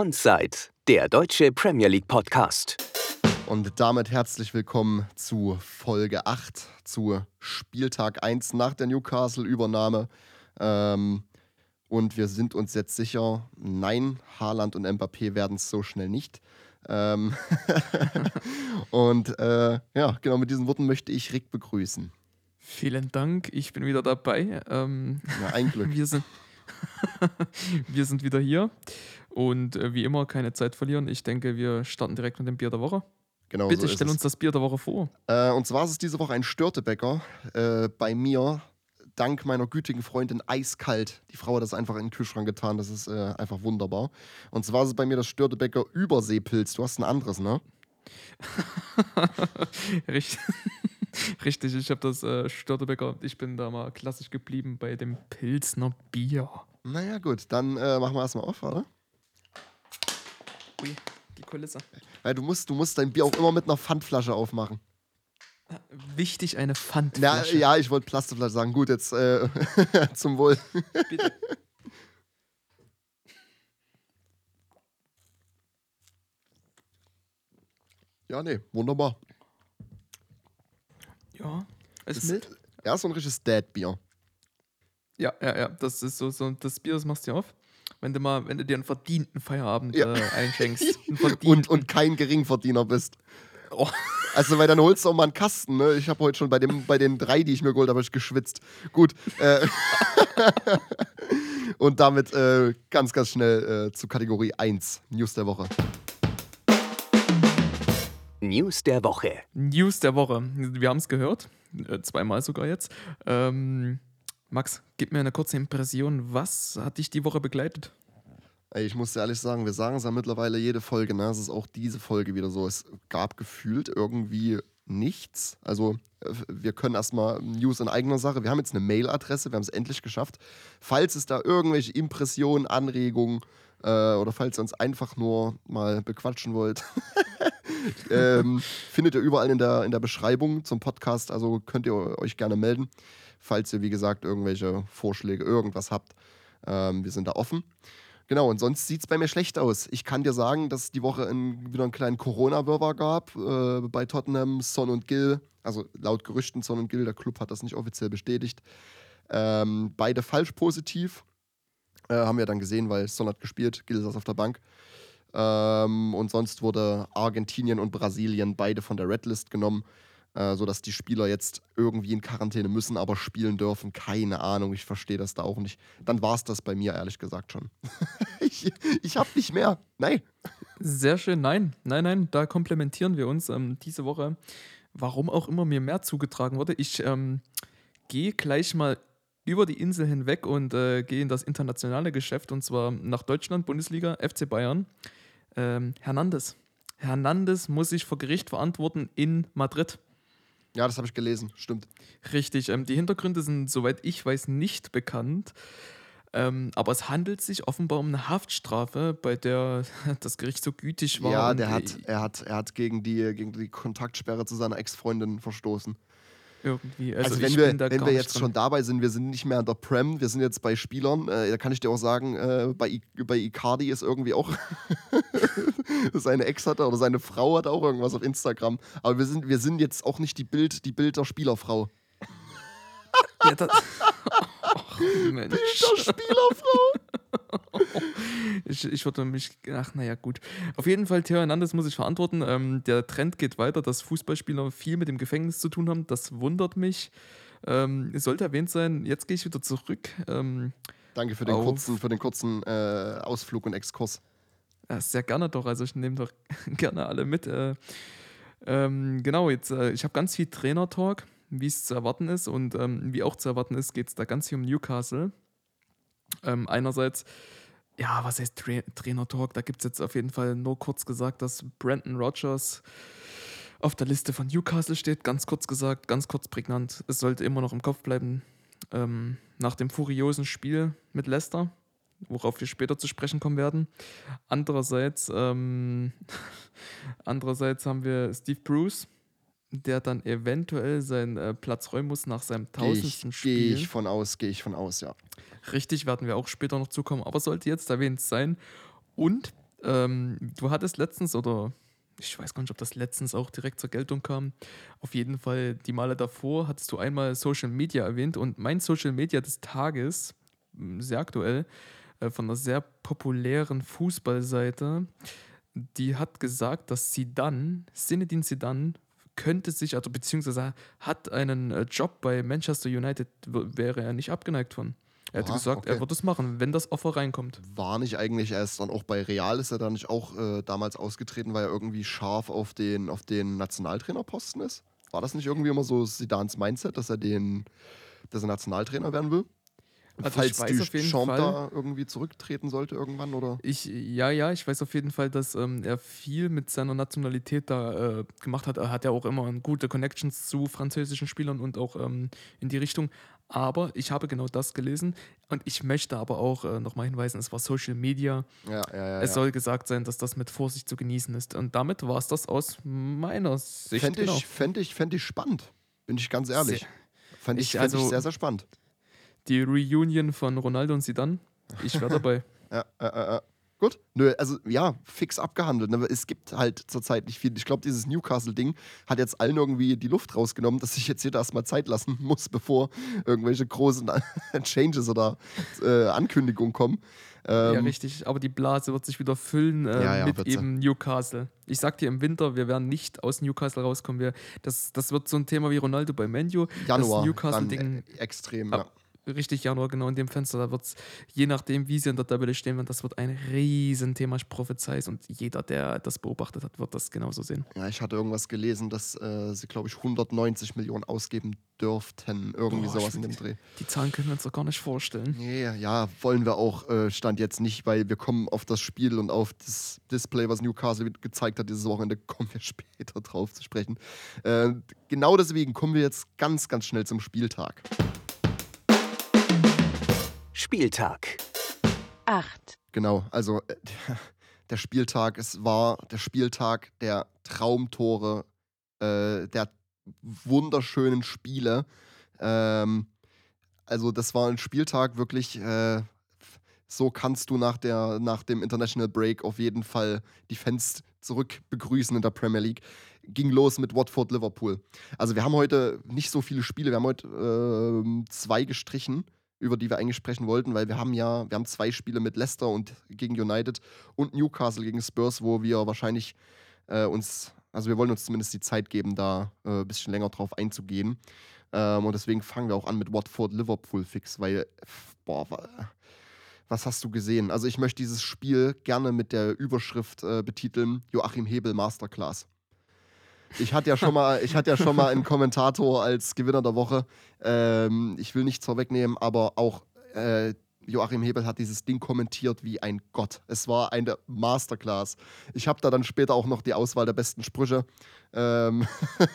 Onside, der deutsche Premier League Podcast. Und damit herzlich willkommen zu Folge 8, zu Spieltag 1 nach der Newcastle-Übernahme. Ähm, und wir sind uns jetzt sicher, nein, Haaland und Mbappé werden es so schnell nicht. Ähm und äh, ja, genau mit diesen Worten möchte ich Rick begrüßen. Vielen Dank, ich bin wieder dabei. Ähm, ja, ein Glück. wir, sind wir sind wieder hier und äh, wie immer keine Zeit verlieren. Ich denke, wir starten direkt mit dem Bier der Woche. Genau, Bitte so stell uns das Bier der Woche vor. Äh, und zwar ist es diese Woche ein Störtebäcker äh, bei mir. Dank meiner gütigen Freundin eiskalt. Die Frau hat das einfach in den Kühlschrank getan. Das ist äh, einfach wunderbar. Und zwar ist es bei mir das Störtebäcker Überseepilz. Du hast ein anderes, ne? Richtig. Richtig, ich habe das äh, Störtebäcker. Ich bin da mal klassisch geblieben bei dem Pilsner Bier. Naja, gut, dann äh, machen wir erstmal auf, oder? Ui, die Kulisse. Weil du musst, du musst dein Bier auch immer mit einer Pfandflasche aufmachen. Wichtig, eine Pfandflasche. Ja, ja ich wollte Plastikflasche sagen. Gut, jetzt äh, zum Wohl. Bitte. Ja, nee, wunderbar. Ja, es ist mild. Ja, so ein richtiges Dad-Bier. Ja, ja, ja. Das ist so, so das Bier, das machst du auf. Wenn du mal, wenn du dir einen verdienten Feierabend ja. äh, einschenkst. und, und kein Geringverdiener bist. Oh. Also, weil dann holst du auch mal einen Kasten, ne? Ich habe heute schon bei, dem, bei den drei, die ich mir geholt habe, geschwitzt. Gut. Äh, und damit äh, ganz, ganz schnell äh, zu Kategorie 1, News der Woche. News der Woche. News der Woche. Wir haben es gehört, äh, zweimal sogar jetzt. Ähm, Max, gib mir eine kurze Impression. Was hat dich die Woche begleitet? Ey, ich muss dir ehrlich sagen, wir sagen es ja mittlerweile jede Folge, ne? Es ist auch diese Folge wieder so. Es gab gefühlt irgendwie nichts. Also, äh, wir können erstmal News in eigener Sache. Wir haben jetzt eine Mailadresse, wir haben es endlich geschafft. Falls es da irgendwelche Impressionen, Anregungen äh, oder falls ihr uns einfach nur mal bequatschen wollt, ähm, findet ihr überall in der, in der Beschreibung zum Podcast. Also könnt ihr euch gerne melden falls ihr, wie gesagt, irgendwelche Vorschläge, irgendwas habt. Ähm, wir sind da offen. Genau, und sonst sieht es bei mir schlecht aus. Ich kann dir sagen, dass es die Woche in, wieder einen kleinen Corona-Wirrwarr gab äh, bei Tottenham, Son und Gill. Also laut Gerüchten Son und Gill, der Club hat das nicht offiziell bestätigt. Ähm, beide falsch positiv. Äh, haben wir dann gesehen, weil Son hat gespielt, Gill saß auf der Bank. Ähm, und sonst wurde Argentinien und Brasilien beide von der Redlist genommen äh, sodass die Spieler jetzt irgendwie in Quarantäne müssen, aber spielen dürfen. Keine Ahnung, ich verstehe das da auch nicht. Dann war es das bei mir, ehrlich gesagt, schon. ich ich habe nicht mehr. Nein. Sehr schön, nein, nein, nein, da komplementieren wir uns ähm, diese Woche. Warum auch immer mir mehr zugetragen wurde. Ich ähm, gehe gleich mal über die Insel hinweg und äh, gehe in das internationale Geschäft und zwar nach Deutschland, Bundesliga, FC Bayern. Ähm, Hernandez. Hernandez muss sich vor Gericht verantworten in Madrid. Ja, das habe ich gelesen, stimmt. Richtig, ähm, die Hintergründe sind, soweit ich weiß, nicht bekannt. Ähm, aber es handelt sich offenbar um eine Haftstrafe, bei der das Gericht so gütig war. Ja, der hat, er, hat, er hat gegen die, gegen die Kontaktsperre zu seiner Ex-Freundin verstoßen. Irgendwie. Also, also wenn, wir, wenn wir jetzt dran. schon dabei sind, wir sind nicht mehr an der Prem, wir sind jetzt bei Spielern, äh, da kann ich dir auch sagen, äh, bei, I bei Icardi ist irgendwie auch seine Ex hatte oder seine Frau hat auch irgendwas auf Instagram. Aber wir sind, wir sind jetzt auch nicht die Bild, die Bild der Spielerfrau. ja, das, Mensch. Bild der Spielerfrau. ich, ich würde mich, ach naja, gut. Auf jeden Fall, Theo Hernandez muss ich verantworten. Ähm, der Trend geht weiter, dass Fußballspieler viel mit dem Gefängnis zu tun haben. Das wundert mich. Ähm, es sollte erwähnt sein, jetzt gehe ich wieder zurück. Ähm, Danke für den kurzen, für den kurzen äh, Ausflug und Exkurs. Ja, sehr gerne doch. Also ich nehme doch gerne alle mit. Äh, ähm, genau, jetzt, äh, ich habe ganz viel Trainer-Talk, wie es zu erwarten ist. Und ähm, wie auch zu erwarten ist, geht es da ganz viel um Newcastle. Ähm, einerseits, ja, was heißt Tra Trainer-Talk? Da gibt es jetzt auf jeden Fall nur kurz gesagt, dass Brandon Rogers auf der Liste von Newcastle steht. Ganz kurz gesagt, ganz kurz prägnant. Es sollte immer noch im Kopf bleiben. Ähm, nach dem furiosen Spiel mit Leicester, worauf wir später zu sprechen kommen werden. Andererseits, ähm, andererseits haben wir Steve Bruce, der dann eventuell seinen äh, Platz räumen muss nach seinem tausendsten Spiel. Gehe ich von aus, gehe ich von aus, ja. Richtig, werden wir auch später noch zukommen, aber sollte jetzt erwähnt sein. Und ähm, du hattest letztens oder ich weiß gar nicht, ob das letztens auch direkt zur Geltung kam. Auf jeden Fall die Male davor hattest du einmal Social Media erwähnt und mein Social Media des Tages, m, sehr aktuell, äh, von einer sehr populären Fußballseite, die hat gesagt, dass Zidane, Zinedine Zidane, könnte sich, also beziehungsweise hat einen äh, Job bei Manchester United, wäre er nicht abgeneigt von. Er hätte gesagt, er okay. wird es machen, wenn das Offer reinkommt. War nicht eigentlich erst dann auch bei Real, ist er da nicht auch äh, damals ausgetreten, weil er irgendwie scharf auf den, auf den Nationaltrainerposten ist? War das nicht irgendwie immer so Sidans Mindset, dass er den, dass er Nationaltrainer werden will? Also Falls ich weiß die auf jeden Champ Fall- da irgendwie zurücktreten sollte irgendwann, oder? Ich, ja, ja, ich weiß auf jeden Fall, dass ähm, er viel mit seiner Nationalität da äh, gemacht hat. Er hat ja auch immer gute Connections zu französischen Spielern und auch ähm, in die Richtung. Aber ich habe genau das gelesen und ich möchte aber auch äh, nochmal hinweisen, es war Social Media. Ja, ja, ja. es soll gesagt sein, dass das mit Vorsicht zu genießen ist. Und damit war es das aus meiner Sicht. Fände genau. ich, fänd ich, fänd ich spannend, bin ich ganz ehrlich. Sehr- Fände ich, Ich- fänd ich also- sehr, sehr spannend. Die Reunion von Ronaldo und Zidane, ich wäre dabei. Ja, äh, äh, äh. Gut. Nö, also ja, fix abgehandelt. Ne? Es gibt halt zurzeit nicht viel. Ich glaube, dieses Newcastle-Ding hat jetzt allen irgendwie die Luft rausgenommen, dass sich jetzt jeder erstmal Zeit lassen muss, bevor irgendwelche großen Changes oder äh, Ankündigungen kommen. ja, Ähm, richtig. Aber die Blase wird sich wieder füllen äh, Ja, ja, mit sie. eben Newcastle. Ich sag dir im Winter, wir werden nicht aus Newcastle rauskommen. Wir, das, das wird so ein Thema wie Ronaldo bei Manu. Januar. das Newcastle-Ding äh, extrem, ja. Richtig Januar, genau in dem Fenster. Da wird es, je nachdem, wie sie in der Tabelle stehen werden, das wird ein Riesenthema. Ich prophezei es. Und jeder, der das beobachtet hat, wird das genauso sehen. Ja, ich hatte irgendwas gelesen, dass äh, sie, glaube ich, 190 Millionen ausgeben dürften. Irgendwie Boah, sowas in dem Dreh. Die Zahlen können wir uns doch gar nicht vorstellen. Nee, ja, wollen wir auch, äh, stand jetzt nicht, weil wir kommen auf das Spiel und auf das Display, was Newcastle gezeigt hat dieses Wochenende, kommen wir später drauf zu sprechen. Äh, genau deswegen kommen wir jetzt ganz, ganz schnell zum Spieltag. Spieltag. 8, Genau, also äh, der Spieltag, es war der Spieltag der Traumtore, äh, der wunderschönen Spiele. Ähm, also das war ein Spieltag wirklich, äh, so kannst du nach, der, nach dem International Break auf jeden Fall die Fans zurück begrüßen in der Premier League. Ging los mit Watford Liverpool. Also wir haben heute nicht so viele Spiele, wir haben heute ähm, zwei gestrichen über die wir eigentlich sprechen wollten, weil wir haben ja, wir haben zwei Spiele mit Leicester und gegen United und Newcastle gegen Spurs, wo wir wahrscheinlich äh, uns, also wir wollen uns zumindest die Zeit geben, da äh, ein bisschen länger drauf einzugehen. Ähm, und deswegen fangen wir auch an mit Watford Liverpool fix, weil, boah, wa- was hast du gesehen? Also ich möchte dieses Spiel gerne mit der Überschrift äh, betiteln: Joachim Hebel Masterclass. Ich hatte ja schon mal, ich hatte ja schon mal einen Kommentator als Gewinner der Woche. Ähm, ich will nichts vorwegnehmen, aber auch äh, Joachim Hebel hat dieses Ding kommentiert wie ein Gott. Es war eine Masterclass. Ich habe da dann später auch noch die Auswahl der besten Sprüche. Ähm,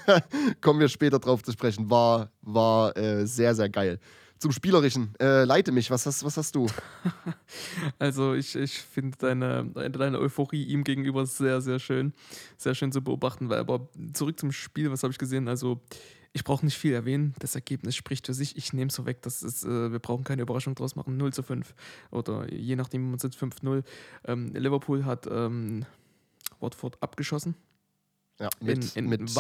kommen wir später drauf zu sprechen. War, war äh, sehr, sehr geil. Zum Spielerischen, äh, leite mich, was hast, was hast du? Also ich, ich finde deine, deine Euphorie ihm gegenüber sehr, sehr schön. Sehr schön zu beobachten. Weil, aber zurück zum Spiel, was habe ich gesehen? Also ich brauche nicht viel erwähnen. Das Ergebnis spricht für sich. Ich nehme es so weg. Das ist, äh, wir brauchen keine Überraschung draus machen. 0 zu 5. Oder je nachdem, wie man sitzt, 5-0. Ähm, Liverpool hat ähm, Watford abgeschossen. Ja, mit, in, in, mit,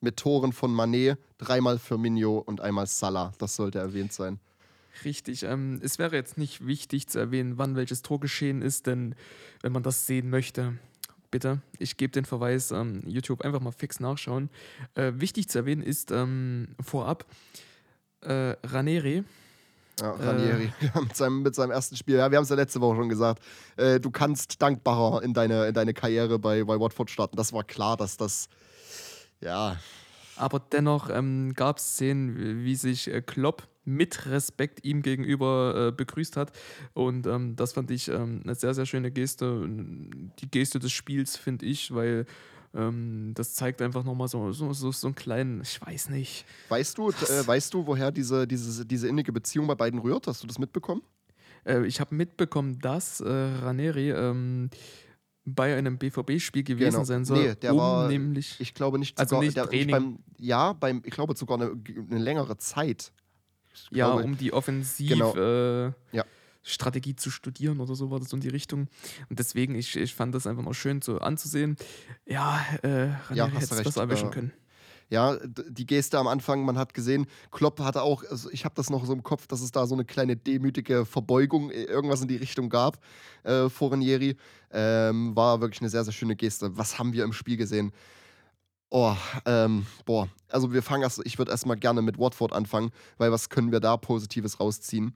mit Toren von Manet, dreimal Firmino und einmal Salah. Das sollte erwähnt sein. Richtig. Ähm, es wäre jetzt nicht wichtig zu erwähnen, wann welches Tor geschehen ist, denn wenn man das sehen möchte, bitte, ich gebe den Verweis, ähm, YouTube einfach mal fix nachschauen. Äh, wichtig zu erwähnen ist ähm, vorab, äh, Raneri, Ja, Äh. Ranieri ja, mit, seinem, mit seinem ersten Spiel. Ja, wir haben es ja letzte Woche schon gesagt. Äh, du kannst dankbarer in deine, in deine Karriere bei, bei Watford starten. Das war klar, dass das. Ja, aber dennoch ähm, gab es Szenen, wie sich äh, Klopp mit Respekt ihm gegenüber äh, begrüßt hat. Und ähm, das fand ich ähm, eine sehr, sehr schöne Geste. Die Geste des Spiels, finde ich, weil ähm, das zeigt einfach nochmal so, so, so, so einen kleinen, ich weiß nicht. weißt du, äh, weißt du, woher diese, diese, diese innige Beziehung bei beiden rührt? Hast du das mitbekommen? Äh, ich habe mitbekommen, dass äh, Raneri ähm, bei einem BVB-Spiel gewesen Genau. sein soll. Nee, der um war- nämlich. Ich glaube nicht Also sogar. nicht der, Training. beim, ja, beim, ich glaube sogar eine, eine längere Zeit. Ich ja, glaube, um die Offensiv Genau. äh, Ja. Strategie zu studieren oder so war das in die Richtung. Und deswegen, ich, ich fand das einfach noch schön so anzusehen. Ja, äh, Ja, Ranieri hast du hätte besser erwischen äh, können. Ja, die Geste am Anfang, man hat gesehen, Klopp hatte auch, also ich habe das noch so im Kopf, dass es da so eine kleine demütige Verbeugung, äh, irgendwas in die Richtung gab äh, vor Ranieri. Ähm, war wirklich eine sehr, sehr schöne Geste. Was haben wir im Spiel gesehen? Oh, ähm, boah. Also wir fangen erst, ich würde erstmal gerne mit Watford anfangen, weil was können wir da Positives rausziehen?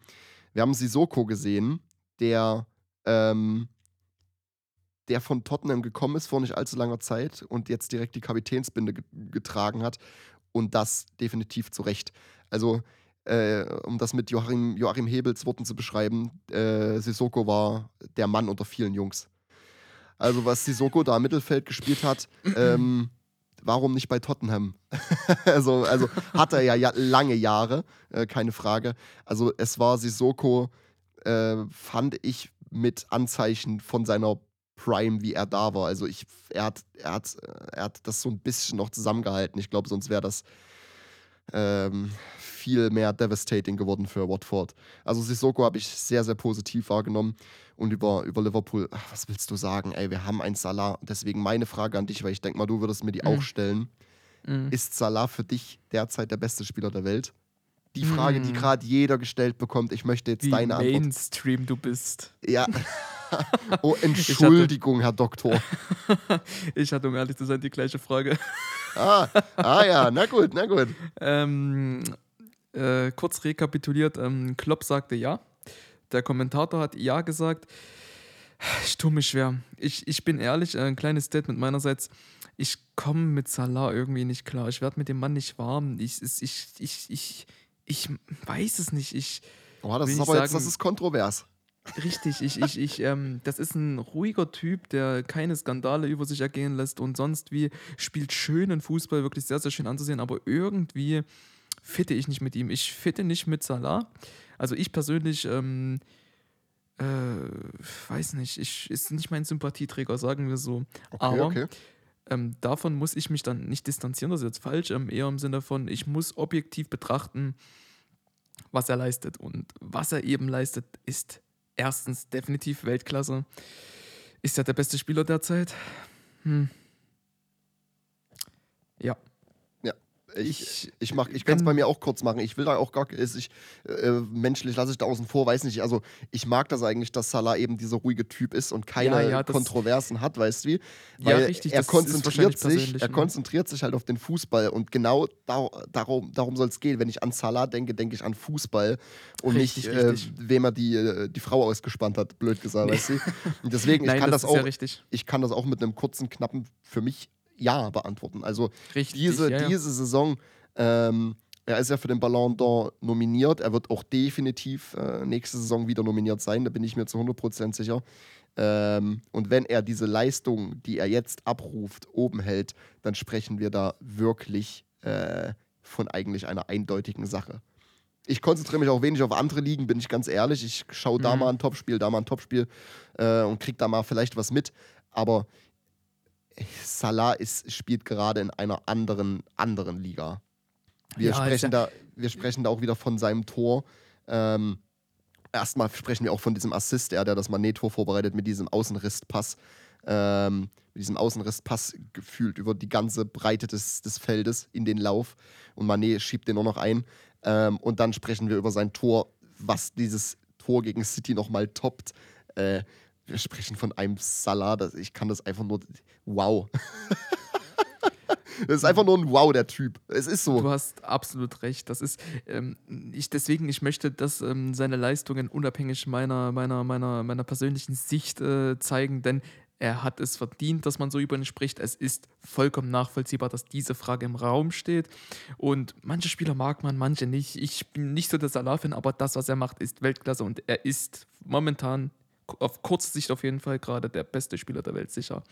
Wir haben Sissoko gesehen, der, ähm, der von Tottenham gekommen ist vor nicht allzu langer Zeit und jetzt direkt die Kapitänsbinde ge getragen hat. Und das definitiv zu Recht. Also, äh, um das mit Joachim, Joachim Hebels Worten zu beschreiben, äh, Sissoko war der Mann unter vielen Jungs. Also, was Sissoko da im Mittelfeld gespielt hat, ähm, warum nicht bei Tottenham? also, also hat er ja, ja lange Jahre, äh, keine Frage. Also, es war Sissoko, äh, fand ich, mit Anzeichen von seiner Prime, wie er da war. Also ich, er hat, er hat, äh, er hat das so ein bisschen noch zusammengehalten. Ich glaube, sonst wäre das ähm, viel mehr devastating geworden für Watford. Also Sissoko habe ich sehr, sehr positiv wahrgenommen. Und über, über Liverpool, ach, was willst du sagen? Ey, wir haben einen Salah. Deswegen meine Frage an dich, weil ich denke mal, du würdest mir die Mhm. auch stellen. Mhm. Ist Salah für dich derzeit der beste Spieler der Welt? Die Frage, die Mhm. gerade jeder gestellt bekommt. Ich möchte jetzt Wie deine Antwort. Mainstream du bist. Ja. oh, Entschuldigung, Herr Doktor. Ich hatte, um ehrlich zu sein, die gleiche Frage. Ah, ah ja, na gut, na gut. Ähm, äh, kurz rekapituliert, ähm, Klopp sagte ja. Der Kommentator hat ja gesagt. Ich tue mich schwer. Ich, ich bin ehrlich, äh, ein kleines Statement meinerseits. Ich komme mit Salah irgendwie nicht klar. Ich werde mit dem Mann nicht warm. Ich, es- ich, ich, ich, ich weiß es nicht. Ich, Oh, das ist ich aber jetzt, das sagen- ist kontrovers. Richtig, ich, ich, ich, ähm, das ist ein ruhiger Typ, der keine Skandale über sich ergehen lässt und sonst wie spielt schönen Fußball, wirklich sehr, sehr schön anzusehen, aber irgendwie fitte ich nicht mit ihm. Ich fitte nicht mit Salah. Also ich persönlich, ähm, äh, weiß nicht, ich, ist nicht mein Sympathieträger, sagen wir so. Okay, aber okay. ähm, davon muss ich mich dann nicht distanzieren, das ist jetzt falsch, ähm, eher im Sinne von, ich muss objektiv betrachten, was er leistet. Und was er eben leistet, ist erstens definitiv Weltklasse. Ist er der beste Spieler derzeit? Hm. Ja, Ich, ich, ich, mach- ich kann es bei mir auch kurz machen. Ich will da auch gar ich, äh, menschlich lasse ich da außen vor, weiß nicht. Also ich mag das eigentlich, dass Salah eben dieser ruhige Typ ist und keine Ja, ja, Kontroversen hat, weißt du wie? Ja, Weil richtig, Er konzentriert sich, er ne? konzentriert sich halt auf den Fußball und genau da, darum, darum soll es gehen. Wenn ich an Salah denke, denke ich an Fußball und Richtig, nicht, äh, wem er die, äh, die Frau ausgespannt hat, blöd gesagt, weißt du? Und deswegen, Nein, ich kann das, das, auch, ja richtig. ich kann das auch mit einem kurzen, knappen für mich Ja beantworten. Also Richtig, diese, ja, ja. diese Saison, ähm, er ist ja für den Ballon d'Or nominiert. Er wird auch definitiv äh, nächste Saison wieder nominiert sein, da bin ich mir zu 100% sicher. Ähm, und wenn er diese Leistung, die er jetzt abruft, oben hält, dann sprechen wir da wirklich äh, von eigentlich einer eindeutigen Sache. Ich konzentriere mich auch wenig auf andere Ligen, bin ich ganz ehrlich. Ich schaue da Mhm. mal ein Topspiel, da mal ein Topspiel äh, und kriege da mal vielleicht was mit. Aber Salah ist, spielt gerade in einer anderen, anderen Liga. Wir, Ja, sprechen da, wir sprechen da auch wieder von seinem Tor. Ähm, erstmal sprechen wir auch von diesem Assist, er, der das Manet-Tor vorbereitet mit diesem Außenrisspass. Ähm, mit diesem Außenrisspass gefühlt über die ganze Breite des, des Feldes in den Lauf. Und Manet schiebt den nur noch ein. Ähm, und dann sprechen wir über sein Tor, was dieses Tor gegen City nochmal toppt. Äh, wir sprechen von einem Salah, das, ich kann das einfach nur. Wow. das ist einfach nur ein Wow, der Typ. Es ist so. Du hast absolut recht. Das ist, ähm, ich, deswegen, ich möchte, dass ähm, seine Leistungen unabhängig meiner, meiner, meiner, meiner persönlichen Sicht äh, zeigen, denn er hat es verdient, dass man so über ihn spricht. Es ist vollkommen nachvollziehbar, dass diese Frage im Raum steht. Und manche Spieler mag man, manche nicht. Ich bin nicht so der Salah-Fan, aber das, was er macht, ist Weltklasse und er ist momentan auf kurze Sicht auf jeden Fall gerade der beste Spieler der Welt, sicher.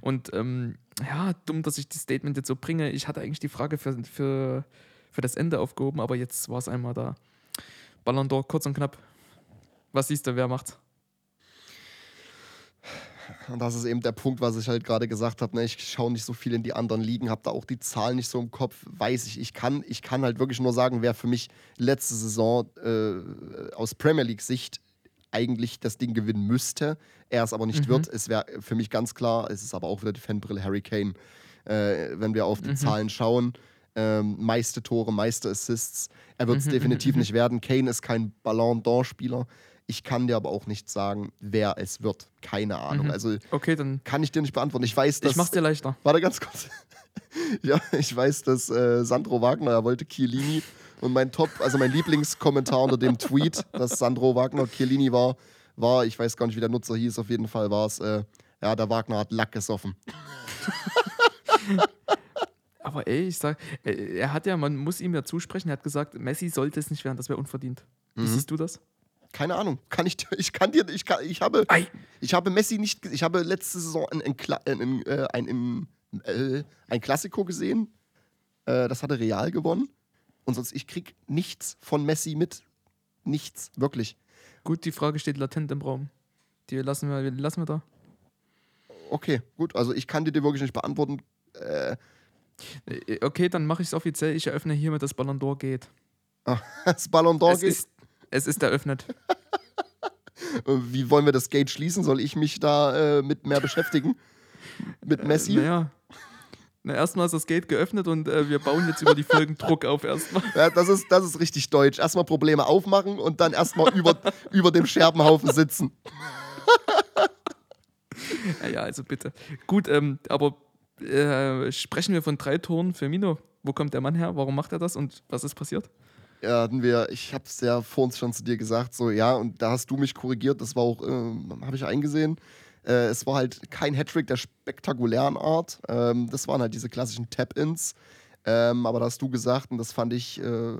Und ähm, ja, dumm, dass ich das Statement jetzt so bringe. Ich hatte eigentlich die Frage für, für, für das Ende aufgehoben, aber jetzt war es einmal da. Ballon d'Or, kurz und knapp. Was siehst du, wer macht's? Und das ist eben der Punkt, was ich halt gerade gesagt habe. Ne? Ich schaue nicht so viel in die anderen Ligen, habe da auch die Zahlen nicht so im Kopf. Weiß ich, ich kann, ich kann halt wirklich nur sagen, wer für mich letzte Saison äh, aus Premier League-Sicht eigentlich das Ding gewinnen müsste, er es aber nicht Mhm. wird. Es wäre für mich ganz klar, es ist aber auch wieder die Fanbrille Harry Kane. Äh, wenn wir auf die Mhm. Zahlen schauen, ähm, meiste Tore, meiste Assists. Er wird es Mhm, definitiv nicht werden. Kane ist kein Ballon d'Or-Spieler. Ich kann dir aber auch nicht sagen, wer es wird. Keine Ahnung. Mhm. Also Okay, dann kann ich dir nicht beantworten. Ich weiß, dass. ich mach's dir leichter. Warte ganz kurz. ja, ich weiß, dass äh, Sandro Wagner, er wollte Chiellini und mein Top, also mein Lieblingskommentar unter dem Tweet, dass Sandro Wagner Chiellini war, war, ich weiß gar nicht, wie der Nutzer hieß, auf jeden Fall war es, äh, ja, der Wagner hat Lack gesoffen. Aber ey, ich sag, äh, er hat ja, man muss ihm ja zusprechen, er hat gesagt, Messi sollte es nicht werden, das wäre unverdient. Wie Mhm. siehst du das? Keine Ahnung, kann ich, dir- ich kann dir, ich, kann, ich habe, Ei. ich habe Messi nicht, ich habe letzte Saison ein, ein, ein, ein, äh, ein, ein, äh, ein Klassiko gesehen, das hatte Real gewonnen und sonst, ich krieg nichts von Messi mit, nichts, wirklich. Gut, die Frage steht latent im Raum. Die lassen wir, die lassen wir da. Okay, gut, also ich kann dir die wirklich nicht beantworten. Äh, Okay, dann mache ich es offiziell. Ich eröffne hiermit, dass Ballon d'Or geht. das Ballon d'Or geht. ist, es ist eröffnet. Wie wollen wir das Gate schließen? Soll ich mich da äh, mit mehr beschäftigen? Mit Messi? Äh, naja. Na, erstmal ist das Gate geöffnet und äh, wir bauen jetzt über die Folgen Druck auf erstmal. Ja, das, ist, das ist richtig deutsch. Erstmal Probleme aufmachen und dann erstmal über, über dem Scherbenhaufen sitzen. Ja, ja, also bitte. Gut, ähm, aber äh, sprechen wir von drei Toren für Mino. Wo kommt der Mann her? Warum macht er das und was ist passiert? Ja, hatten wir, ich habe es ja vor uns schon zu dir gesagt, so ja, und da hast du mich korrigiert, das war auch, ähm, habe ich eingesehen. Äh, es war halt kein Hattrick der spektakulären Art. Ähm, das waren halt diese klassischen Tap-Ins. Ähm, aber da hast du gesagt, und das fand ich äh,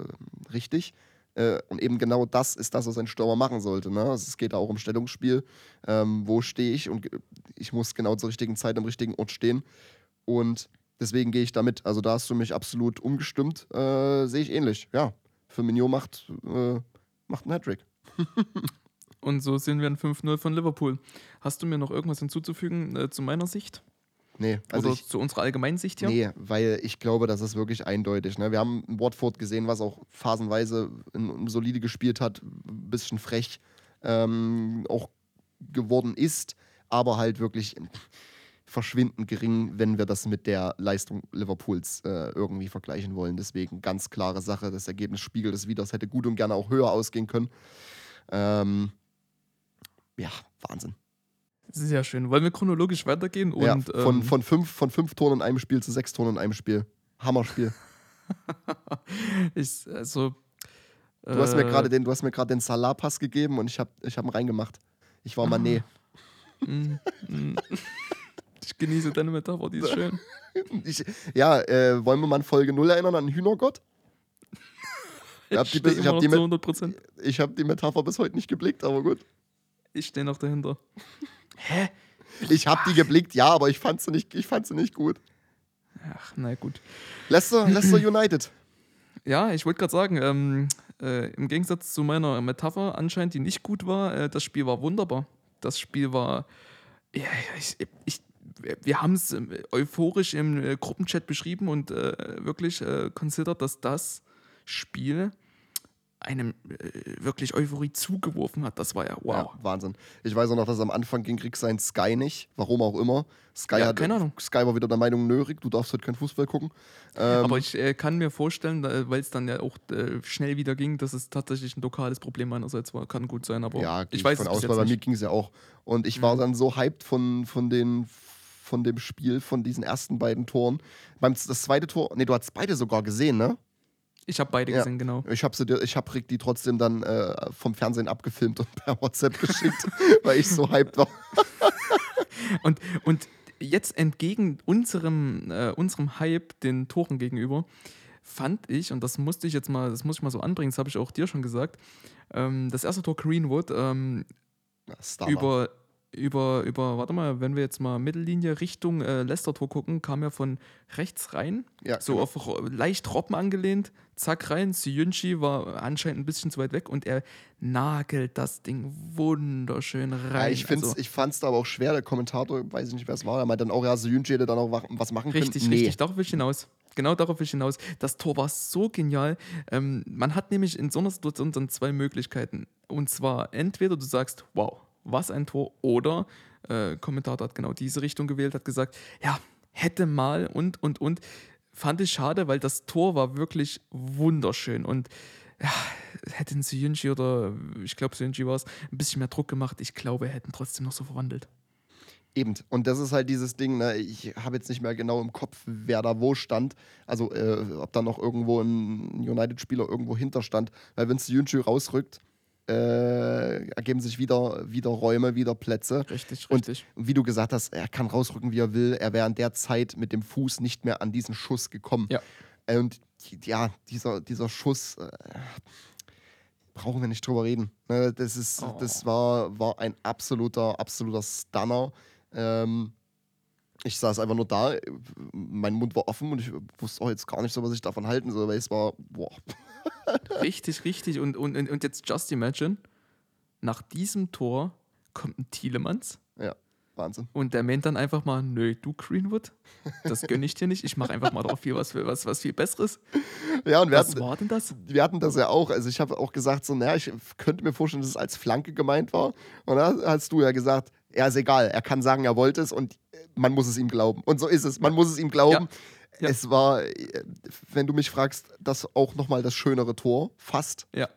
richtig. Äh, und eben genau das ist das, was ein Stürmer machen sollte. Ne? Also es geht da auch um Stellungsspiel. Ähm, wo stehe ich? Und ge- ich muss genau zur richtigen Zeit am richtigen Ort stehen. Und deswegen gehe ich damit. Also da hast du mich absolut umgestimmt. Äh, Sehe ich ähnlich. Ja, Firmino macht, äh, macht einen Hattrick. Und so sind wir ein 5-0 von Liverpool. Hast du mir noch irgendwas hinzuzufügen äh, zu meiner Sicht? Nee, also Oder ich, zu unserer allgemeinen Sicht hier? Nee, weil ich glaube, das ist wirklich eindeutig. Ne? Wir haben Watford gesehen, was auch phasenweise in, solide gespielt hat, ein bisschen frech ähm, auch geworden ist, aber halt wirklich verschwindend gering, wenn wir das mit der Leistung Liverpools äh, irgendwie vergleichen wollen. Deswegen ganz klare Sache, das Ergebnis spiegelt es wieder. Es hätte gut und gerne auch höher ausgehen können. Ähm, ja, Wahnsinn. Sehr schön. Wollen wir chronologisch weitergehen? Und, ja, von, ähm, von, fünf, von fünf Toren in einem Spiel zu sechs Toren in einem Spiel. Hammerspiel. ich, also, Du hast mir äh, gerade den, du hast mir gerade den Salah-Pass gegeben und ich habe ich hab ihn reingemacht. Ich war Mané. mm, mm. Ich genieße deine Metapher, die ist schön. Ich, ja, äh, wollen wir mal an Folge 0 erinnern an Hühnergott? Ich hab die, ich hab noch die, Met- 100 Prozent. ich hab die Metapher bis heute nicht geblickt, aber gut. Ich stehe noch dahinter. Ich habe die geblickt, ja, aber ich fand sie nicht, ich fand sie nicht gut. Ach, na gut. Leicester, Leicester United. Ja, ich wollte gerade sagen, ähm, äh, im Gegensatz zu meiner Metapher anscheinend, die nicht gut war, äh, das Spiel war wunderbar. Das Spiel war, ja, ich, ich, wir haben es euphorisch im äh, Gruppenchat beschrieben und äh, wirklich äh, considered, dass das Spiel einem äh, wirklich Euphorie zugeworfen hat. Das war ja wow. Ja, Wahnsinn. Ich weiß auch noch, dass am Anfang ging Rick sein Sky nicht. Warum auch immer. Sky, Ja, hat, keine Ahnung. Sky war wieder der Meinung, nö, Rick, du darfst heute kein Fußball gucken. Ähm, Aber ich äh, kann mir vorstellen, weil es dann ja auch äh, schnell wieder ging, dass es tatsächlich ein lokales Problem meinerseits war. Kann gut sein, aber Ja, ich weiß von es aus, weil bei mir nicht. ging es ja auch. Und ich war Mhm. dann so hyped von, von, den, von dem Spiel, von diesen ersten beiden Toren. Beim, das zweite Tor, nee, du hast beide sogar gesehen, ne? Ich habe beide Ja. gesehen, genau. Ich habe ich hab Rick die trotzdem dann äh, vom Fernsehen abgefilmt und per WhatsApp geschickt, weil ich so hyped war. Und, und jetzt entgegen unserem, äh, unserem Hype den Toren gegenüber, fand ich, und das musste ich jetzt mal, das muss ich mal so anbringen, das habe ich auch dir schon gesagt, ähm, das erste Tor Greenwood ähm, Ja, über, über, über, warte mal, wenn wir jetzt mal Mittellinie Richtung äh, Leicester-Tor gucken, kam er von rechts rein, ja, so genau. auf Ro- leicht Robben angelehnt, zack rein. Siyunchi war anscheinend ein bisschen zu weit weg und er nagelt das Ding wunderschön ja, rein. ich, find's, also, ich fand es aber auch schwer, der Kommentator, weiß ich nicht, wer es war, er meinte dann auch, ja, Suyunchi hätte dann auch wa- was machen können. richtig, nee, richtig, darauf will ich hinaus. genau darauf will ich hinaus. Das Tor war so genial. Ähm, man hat nämlich in so einer Situation dann zwei Möglichkeiten. Und zwar entweder du sagst, wow, was ein Tor, oder äh, Kommentator hat genau diese Richtung gewählt, hat gesagt, ja, hätte mal und, und, und. Fand ich schade, weil das Tor war wirklich wunderschön. Und ja, hätten Syunji oder ich glaube Syunji war es, ein bisschen mehr Druck gemacht, ich glaube, er hätten trotzdem noch so verwandelt. Eben. Und das ist halt dieses Ding, ne? ich habe jetzt nicht mehr genau im Kopf, wer da wo stand. Also, äh, ob da noch irgendwo ein United-Spieler irgendwo hinter stand. Weil, wenn Syunji rausrückt, äh, ergeben sich wieder, wieder Räume, wieder Plätze. Richtig, Und richtig. wie du gesagt hast, er kann rausrücken, wie er will. Er wäre in der Zeit mit dem Fuß nicht mehr an diesen Schuss gekommen. Ja. Äh, Und ja, dieser, dieser Schuss, äh, brauchen wir nicht drüber reden. Ne, Das, ist, Oh. das war, war ein absoluter, absoluter Stunner. Ähm, ich saß einfach nur da, mein Mund war offen und ich wusste auch jetzt gar nicht so, was ich davon halten soll, weil es war, boah, Richtig, richtig. Und, und, und jetzt just imagine, nach diesem Tor kommt ein Thielemanns ja, Wahnsinn. und der meint dann einfach mal, nö, du Greenwood, das gönne ich dir nicht. Ich mache einfach mal drauf viel was, was, was viel Besseres. Ja, und wir Was hatten, war denn das? wir hatten das ja auch. Also ich habe auch gesagt, so, naja, ich könnte mir vorstellen, dass es als Flanke gemeint war. Und da hast du ja gesagt, ja, ist egal, er kann sagen, er wollte es und man muss es ihm glauben. Und so ist es, man muss es ihm glauben. Ja. Es war, äh, wenn du mich fragst, das auch nochmal das schönere Tor, fast, Ja.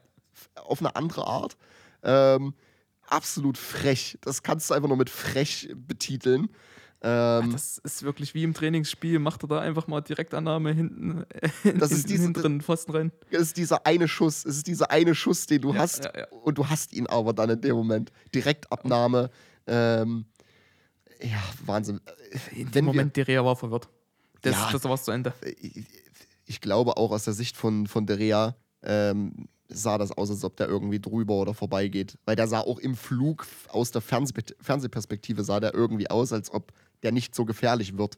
auf eine andere Art. Ähm, absolut frech. Das kannst du einfach nur mit frech betiteln. Ähm, Das ist wirklich wie im Trainingsspiel, macht er da einfach mal Direktannahme hinten in, Das ist den diese- hinteren Pfosten rein. es ist dieser eine Schuss, es ist dieser eine Schuss, den du Ja, hast ja, ja. und du hast ihn aber dann in dem Moment. Direktabnahme. Ähm, ja, Wahnsinn. In Wenn dem Moment, der Rea war verwirrt. Das, Ja. das war zu Ende. Wir, ich, ich glaube auch aus der Sicht von, von Derea ähm, sah das aus, als ob der irgendwie drüber oder vorbeigeht. Weil der sah auch im Flug aus der Fernseh Fernsehperspektive sah der irgendwie aus, als ob der nicht so gefährlich wird.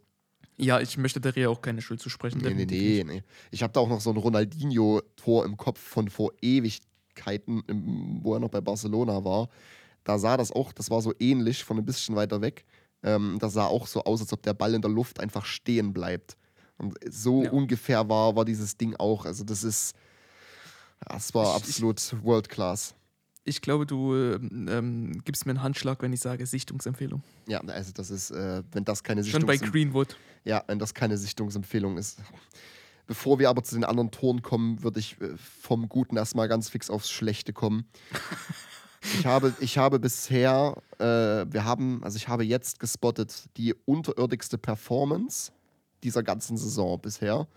Ja, ich möchte der Rea auch keine Schuld zusprechen. Nee, nee, nee, nee. Ich habe da auch noch so ein Ronaldinho-Tor im Kopf von vor Ewigkeiten, wo er noch bei Barcelona war. Da sah das auch, das war so ähnlich, von ein bisschen weiter weg. Ähm, das sah auch so aus, als ob der Ball in der Luft einfach stehen bleibt. Und so Ja. ungefähr war, war dieses Ding auch. Also das ist, das war Ich- ich- absolut World Class. Ich glaube, du ähm, ähm, gibst mir einen Handschlag, wenn ich sage Sichtungsempfehlung. Ja, also das ist, äh, wenn das keine Schon bei Greenwood. Ja, wenn das keine Sichtungsempfehlung ist. Bevor wir aber zu den anderen Toren kommen, würde ich äh, vom Guten erstmal ganz fix aufs Schlechte kommen. Ich habe, ich habe bisher, äh, wir haben, also ich habe jetzt gespottet die unterirdigste Performance dieser ganzen Saison bisher.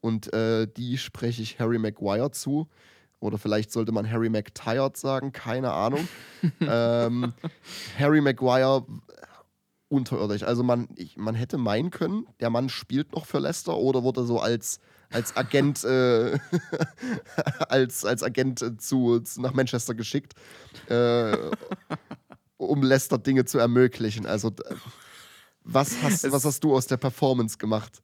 Und äh, die spreche ich Harry Maguire zu. Oder vielleicht sollte man Harry McTired sagen, keine Ahnung. ähm, Harry Maguire unterirdisch. Also man, ich, man hätte meinen können, der Mann spielt noch für Leicester oder wurde so als, als Agent, äh, als, als Agent zu, zu, nach Manchester geschickt, äh, um Leicester Dinge zu ermöglichen. Also was hast, was hast du aus der Performance gemacht?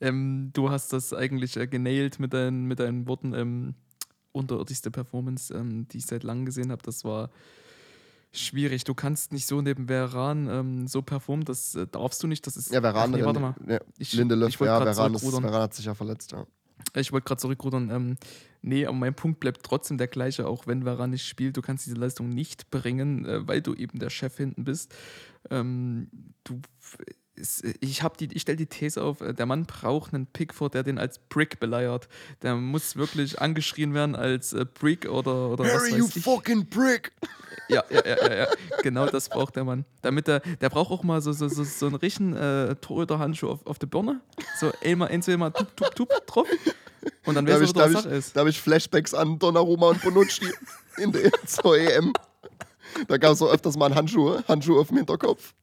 Ähm, du hast das eigentlich äh, genailt mit deinen, mit deinen Worten. Ähm, unterirdischste Performance, ähm, die ich seit langem gesehen habe. Das war schwierig. Du kannst nicht so neben Veran ähm, so performen. Das äh, darfst du nicht. Das ist. Ja, Veran, nee, warte mal. Ja, Ich, Lindelöf, ich wollte ja, gerade Veran, ist, zurückrudern. Veran hat sich ja verletzt, ja. Ich wollte gerade zurückrudern. Ähm, nee, aber mein Punkt bleibt trotzdem der gleiche, auch wenn Veran nicht spielt. Du kannst diese Leistung nicht bringen, äh, weil du eben der Chef hinten bist. Ähm, du, ich, hab die- ich stelle die These auf, äh, der Mann braucht einen Pickford, der den als Brick beleiert. Der muss wirklich angeschrien werden als äh, Brick oder, oder was Harry, you weiß ich. fucking prick! Ja, ja, ja, ja, ja. Genau das braucht der Mann. Damit der, der braucht auch mal so, so, so, so einen richtigen äh, Torhüter-Handschuh auf, auf der Birne. So einmal, ein, zwei Mal tup, tup, tup drauf. Und dann Da weißt habe du, ich, was Sache ich, ist. da hab ich Flashbacks an Donnarumma und Bonucci in der zur EM. Da gab es so öfters mal einen Handschuh, Handschuh auf dem Hinterkopf.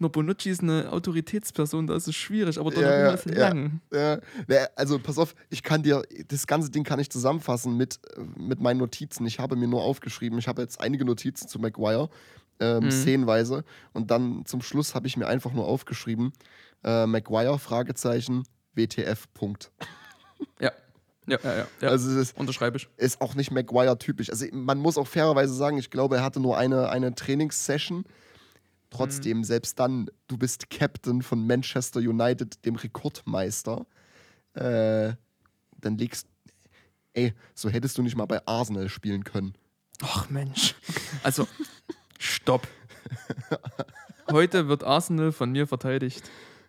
Nur Bonucci ist eine Autoritätsperson, da ist es schwierig, aber Ja, Donnarumma ja, ist ja. lang. Ja, ne, also pass auf, ich kann dir, das ganze Ding kann ich zusammenfassen mit, mit meinen Notizen. Ich habe mir nur aufgeschrieben, ich habe jetzt einige Notizen zu Maguire, ähm, Mhm. szenenweise. Und dann zum Schluss habe ich mir einfach nur aufgeschrieben, äh, Maguire, Fragezeichen, WTF, Punkt. Ja. Ja, ja, ja. ja. Also es ist, Unterschreibe ich. ist auch nicht Maguire-typisch. Also man muss auch fairerweise sagen, ich glaube, er hatte nur eine, eine Trainingssession. Trotzdem, selbst dann, du bist Captain von Manchester United, dem Rekordmeister. Äh, dann legst. Ey, so hättest du nicht mal bei Arsenal spielen können. Ach Mensch. Also, stopp. Heute wird Arsenal von mir verteidigt.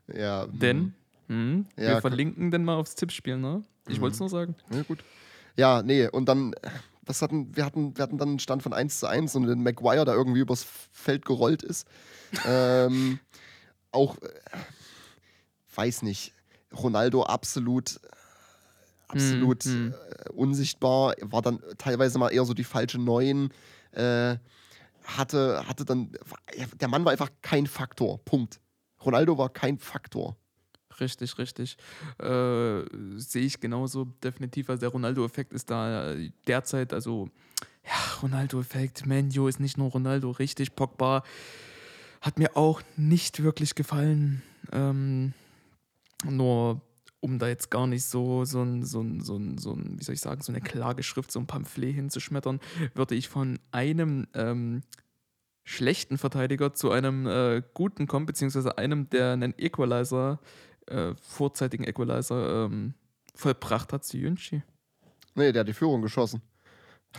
Ja. Denn, hm, Ja, wir verlinken denn mal aufs Tippspiel, ne? Ich wollte es nur sagen. Ja, gut. Ja, nee, und dann, was hatten, wir hatten, wir hatten dann einen Stand von 1 zu 1 und den Maguire, der irgendwie übers Feld gerollt ist. Ähm, auch, äh, weiß nicht, Ronaldo absolut, absolut hm. Äh, unsichtbar, war dann teilweise mal eher so die falsche Neun. Äh, hatte, hatte dann, der Mann war einfach kein Faktor. Punkt. Ronaldo war kein Faktor. Richtig, richtig. Äh, Sehe ich genauso definitiv. Also der Ronaldo-Effekt ist da äh, derzeit, also ja, Ronaldo-Effekt, Manu ist nicht nur Ronaldo, richtig. Pogba hat mir auch nicht wirklich gefallen. Ähm, nur um da jetzt gar nicht so, so, ein, so, ein, so, ein, so ein, wie soll ich sagen, so eine Klageschrift, so ein Pamphlet hinzuschmettern, würde ich von einem ähm, schlechten Verteidiger zu einem äh, guten kommen, beziehungsweise einem, der einen Equalizer, äh, vorzeitigen Equalizer ähm, vollbracht hat, zu Yunchi. Nee, der hat die Führung geschossen.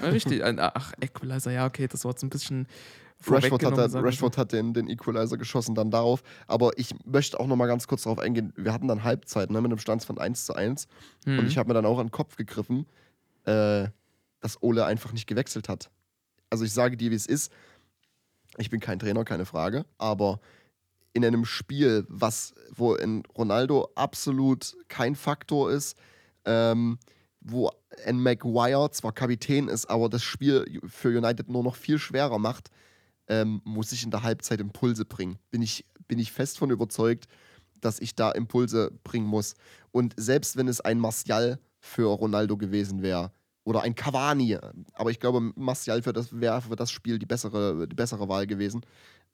Ja, richtig, ein, ach, Equalizer, ja, okay, das war jetzt ein bisschen Rashford hat, Rashford hat den, den Equalizer geschossen dann darauf. Aber ich möchte auch noch mal ganz kurz darauf eingehen. Wir hatten dann Halbzeit ne, mit einem Stand von 1 zu 1. so. Hm. Und ich habe mir dann auch an den Kopf gegriffen, äh, dass Ole einfach nicht gewechselt hat. Also ich sage dir, wie es ist. Ich bin kein Trainer, keine Frage. Aber in einem Spiel, was, wo ein Ronaldo absolut kein Faktor ist, ähm, wo ein Maguire zwar Kapitän ist, aber das Spiel für United nur noch viel schwerer macht, ähm, muss ich in der Halbzeit Impulse bringen. Bin ich, bin ich fest von überzeugt, dass ich da Impulse bringen muss. Und selbst wenn es ein Martial für Ronaldo gewesen wäre oder ein Cavani, aber ich glaube, Martial für das wäre für das Spiel die bessere, die bessere Wahl gewesen.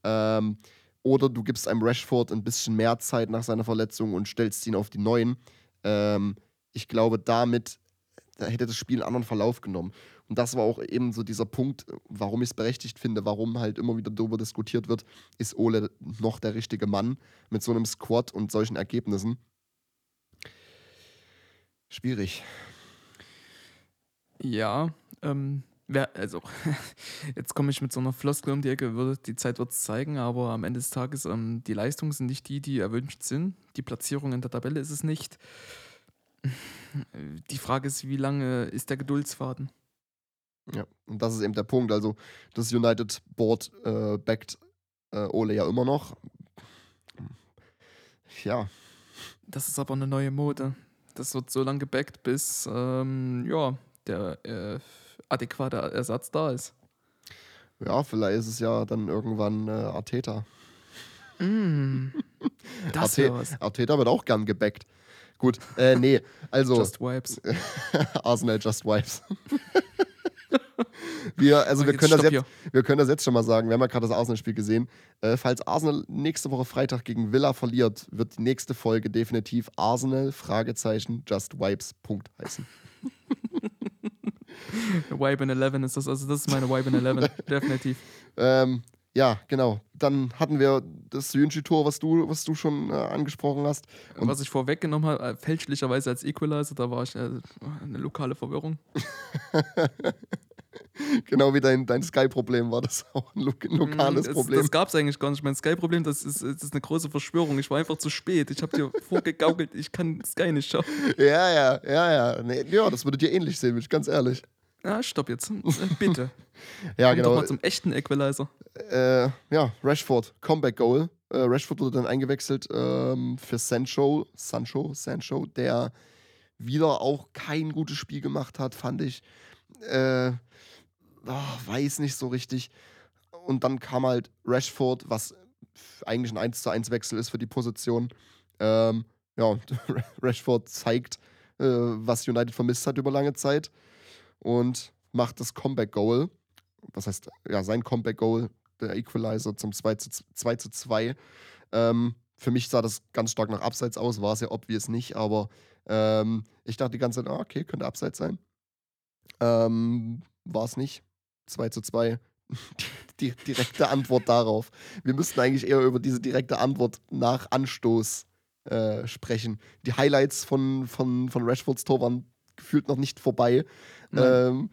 Ähm, oder du gibst einem Rashford ein bisschen mehr Zeit nach seiner Verletzung und stellst ihn auf die Neuen. Ähm, ich glaube, damit da hätte das Spiel einen anderen Verlauf genommen. Und das war auch eben so dieser Punkt, warum ich es berechtigt finde, warum halt immer wieder darüber diskutiert wird, ist Ole noch der richtige Mann mit so einem Squad und solchen Ergebnissen. Schwierig. Ja, ähm, also, jetzt komme ich mit so einer Floskel um die Ecke, würde, die Zeit wird es zeigen, aber am Ende des Tages, ähm, die Leistungen sind nicht die, die erwünscht sind. Die Platzierung in der Tabelle ist es nicht. Die Frage ist, wie lange ist der Geduldsfaden? Ja, und das ist eben der Punkt. Also, das United Board äh, backt äh, Ole ja immer noch. Ja, Das ist aber eine neue Mode. Das wird so lange gebackt, bis ähm, ja, der äh, adäquate Ersatz da ist. ja, vielleicht ist es ja dann irgendwann äh, Arteta. Mm, das Arte- was. Arteta wird auch gern gebackt. Gut, äh, nee, also. Just Wipes. Arsenal Just Wipes. wir, also wir können, das jetzt, wir können das jetzt schon mal sagen. Wir haben ja gerade das Arsenal-Spiel gesehen. Äh, falls Arsenal nächste Woche Freitag gegen Villa verliert, wird die nächste Folge definitiv Arsenal, Fragezeichen, Just Wipes, Punkt heißen. Wipe in 11 ist das, also das ist meine Wipe in 11, definitiv. Ähm, ja, genau. Dann hatten wir das Yunchi-Tor, was du, was du schon äh, angesprochen hast. Und- Was ich vorweggenommen habe, äh, fälschlicherweise als Equalizer, da war ich äh, eine lokale Verwirrung. Genau wie dein, dein Sky-Problem war das auch ein lo lokales Mm, das, Problem. Das gab es eigentlich gar nicht. Mein Sky-Problem, das ist, das ist eine große Verschwörung. Ich war einfach zu spät. Ich habe dir vorgegaukelt, ich kann Sky nicht schauen. ja, ja, ja, ja. Nee, ja, das würde dir ähnlich sehen, bin ich ganz ehrlich. Ah, stopp jetzt. Äh, Bitte. Ja, Komm doch genau. mal zum echten Equalizer. Äh, ja, Rashford, Comeback Goal. Äh, Rashford wurde dann eingewechselt ähm, für Sancho, Sancho, Sancho, der wieder auch kein gutes Spiel gemacht hat, fand ich. Äh, ah, weiß nicht so richtig. Und dann kam halt Rashford, was eigentlich ein 1 zu 1 Wechsel ist für die Position. Ähm, ja, Rashford zeigt, äh, was United vermisst hat über lange Zeit und macht das Comeback-Goal. Was heißt, ja, sein Comeback-Goal, der Equalizer zum 2 zu 2. Zu 2. Ähm, für mich sah das ganz stark nach Abseits aus, war es ja obvious nicht, aber ähm, ich dachte die ganze Zeit, ah, okay, könnte Abseits sein. Ähm, war es nicht. 2 zu 2. die direkte Antwort darauf. Wir müssten eigentlich eher über diese direkte Antwort nach Anstoß äh, sprechen. Die Highlights von, von, von Rashfords Tor waren gefühlt noch nicht vorbei. Ähm,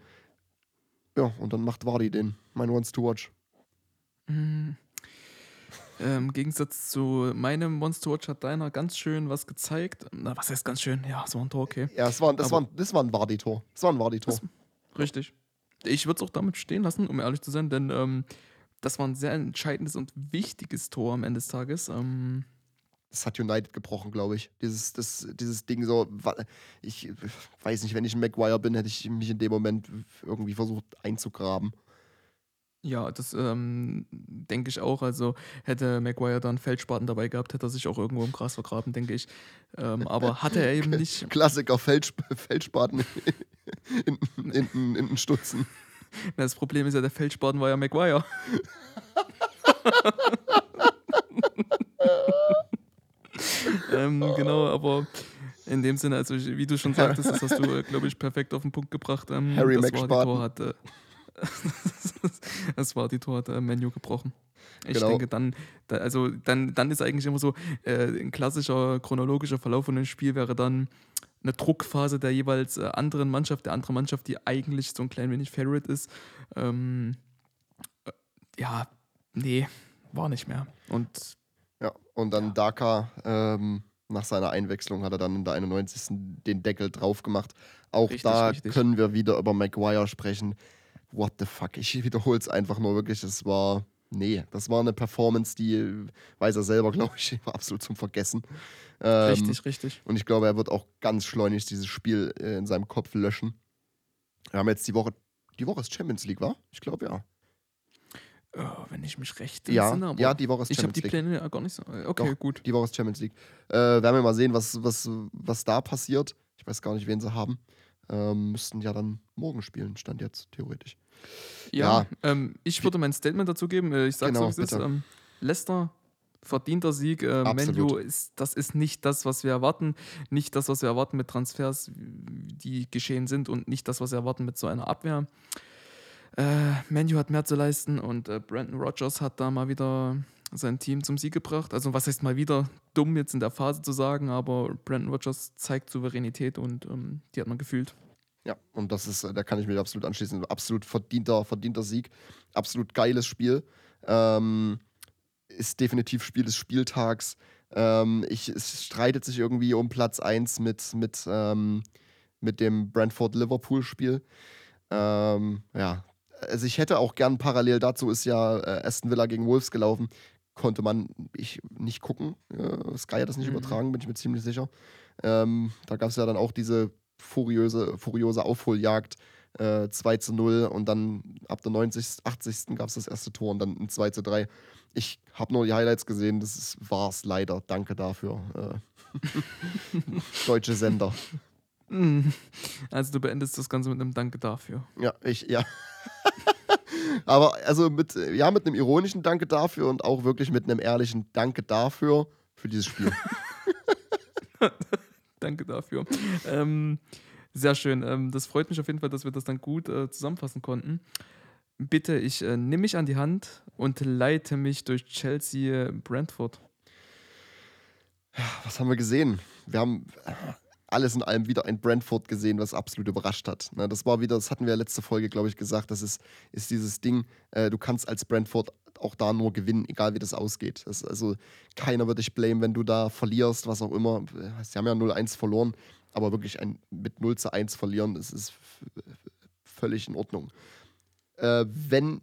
ja, und dann macht Vardy den. Mein Ones to Watch. Mhm. Ähm, Im Gegensatz zu meinem Monster Watch hat deiner ganz schön was gezeigt. Na, was heißt ganz schön? Ja, so ein Tor, okay. Ja, das war, das Aber- war, das war ein Vardy-Tor. Das war ein Vardy-Tor. Das- Richtig. Ich würde es auch damit stehen lassen, um ehrlich zu sein, denn ähm, das war ein sehr entscheidendes und wichtiges Tor am Ende des Tages. Ähm, Das hat United gebrochen, glaube ich. Dieses, das, dieses Ding so, ich weiß nicht, wenn ich ein Maguire bin, hätte ich mich in dem Moment irgendwie versucht einzugraben. Ja, das ähm, denke ich auch. Also hätte Maguire dann Feldspaten dabei gehabt, hätte er sich auch irgendwo im Gras vergraben, denke ich. Ähm, aber hatte er eben nicht. Klassiker, Feldsp Feldspaten in, in, in, in, Stutzen. Das Problem ist ja, der Feldspaten war ja Maguire. ähm, genau, aber in dem Sinne, also wie du schon sagtest, das hast du, glaube ich, perfekt auf den Punkt gebracht. Ähm, Harry das McSpaten. war die Tor hat, äh, das war die Tor hat äh, Menu gebrochen. Ich Genau. denke, dann, da, also dann, dann ist eigentlich immer so, äh, ein klassischer chronologischer Verlauf von einem Spiel wäre dann eine Druckphase der jeweils äh, anderen Mannschaft, der anderen Mannschaft, die eigentlich so ein klein wenig Favorite ist. Ähm, äh, ja, nee, war nicht mehr. Und Ja, und dann Daka, ähm, nach seiner Einwechslung hat er dann in der 91. den Deckel drauf gemacht. Auch Richtig, da richtig. können wir wieder über Maguire sprechen. What the fuck? Ich wiederhole es einfach nur wirklich. Es war, nee, das war eine Performance, die weiß er selber, glaube ich, war absolut zum Vergessen. Ähm, richtig, richtig. Und ich glaube, er wird auch ganz schleunigst dieses Spiel äh, in seinem Kopf löschen. Wir haben jetzt die Woche, die Woche ist Champions League, war? Ich glaube ja. Oh, wenn ich mich recht Ja, entsinne, aber ja, die Woche ist ich habe Champions die League. Pläne ja gar nicht so. äh, Okay, Doch. gut. Die Woche ist Champions League. Äh, werden wir mal sehen, was, was, was da passiert. Ich weiß gar nicht, wen sie haben. Ähm, müssten ja dann morgen spielen, stand jetzt theoretisch. Ja, Ja. Ähm, ich würde mein Statement dazu geben. Äh, Ich sage Genau, so, es ist. bitte. Ähm, Leicester, verdienter Sieg. Äh. Menu, ist, das ist nicht das, was wir erwarten. Nicht das, was wir erwarten mit Transfers, die geschehen sind und nicht das, was wir erwarten mit so einer Abwehr. Äh, Menu hat mehr zu leisten und äh, Brandon Rogers hat da mal wieder sein Team zum Sieg gebracht. Also was heißt mal wieder dumm jetzt in der Phase zu sagen, aber Brandon Rogers zeigt Souveränität und ähm, die hat man gefühlt. Ja, und das ist, äh, da kann ich mich absolut anschließen. Absolut verdienter, verdienter Sieg. Absolut geiles Spiel. Ähm, ist definitiv Spiel des Spieltags. Ähm, ich, es streitet sich irgendwie um Platz 1 mit, mit, ähm, mit dem Brentford-Liverpool-Spiel. Ähm, ja, also ich hätte auch gern parallel dazu ist ja äh, Aston Villa gegen Wolves gelaufen. Konnte man ich nicht gucken. Äh, Sky hat das nicht Mhm. übertragen, bin ich mir ziemlich sicher. Ähm, da gab es ja dann auch diese furiose, furiose Aufholjagd. Äh, 2 zu 0 und dann ab der 90., 80. gab es das erste Tor und dann ein 2 zu 3. Ich habe nur die Highlights gesehen, das war es leider. Danke dafür. Äh, deutsche Sender. Mm. Also du beendest das Ganze mit einem Danke dafür. Ja, ich, ja. Aber also mit, ja, mit einem ironischen Danke dafür und auch wirklich mit einem ehrlichen Danke dafür für dieses Spiel. Danke dafür. ähm, sehr schön. Ähm, das freut mich auf jeden Fall, dass wir das dann gut äh, zusammenfassen konnten. Bitte, ich äh, nehme mich an die Hand und leite mich durch Chelsea Brentford. Was haben wir gesehen? Wir haben alles in allem wieder ein Brentford gesehen, was absolut überrascht hat. Ne, das war wieder, das hatten wir letzte Folge, glaube ich, gesagt, das ist, ist dieses Ding, äh, du kannst als Brentford auch da nur gewinnen, egal wie das ausgeht. Das, also keiner wird dich blamen, wenn du da verlierst, was auch immer. Sie haben ja 0-1 verloren, aber wirklich ein, mit 0 zu 1 verlieren, das ist völlig in Ordnung. Äh, wenn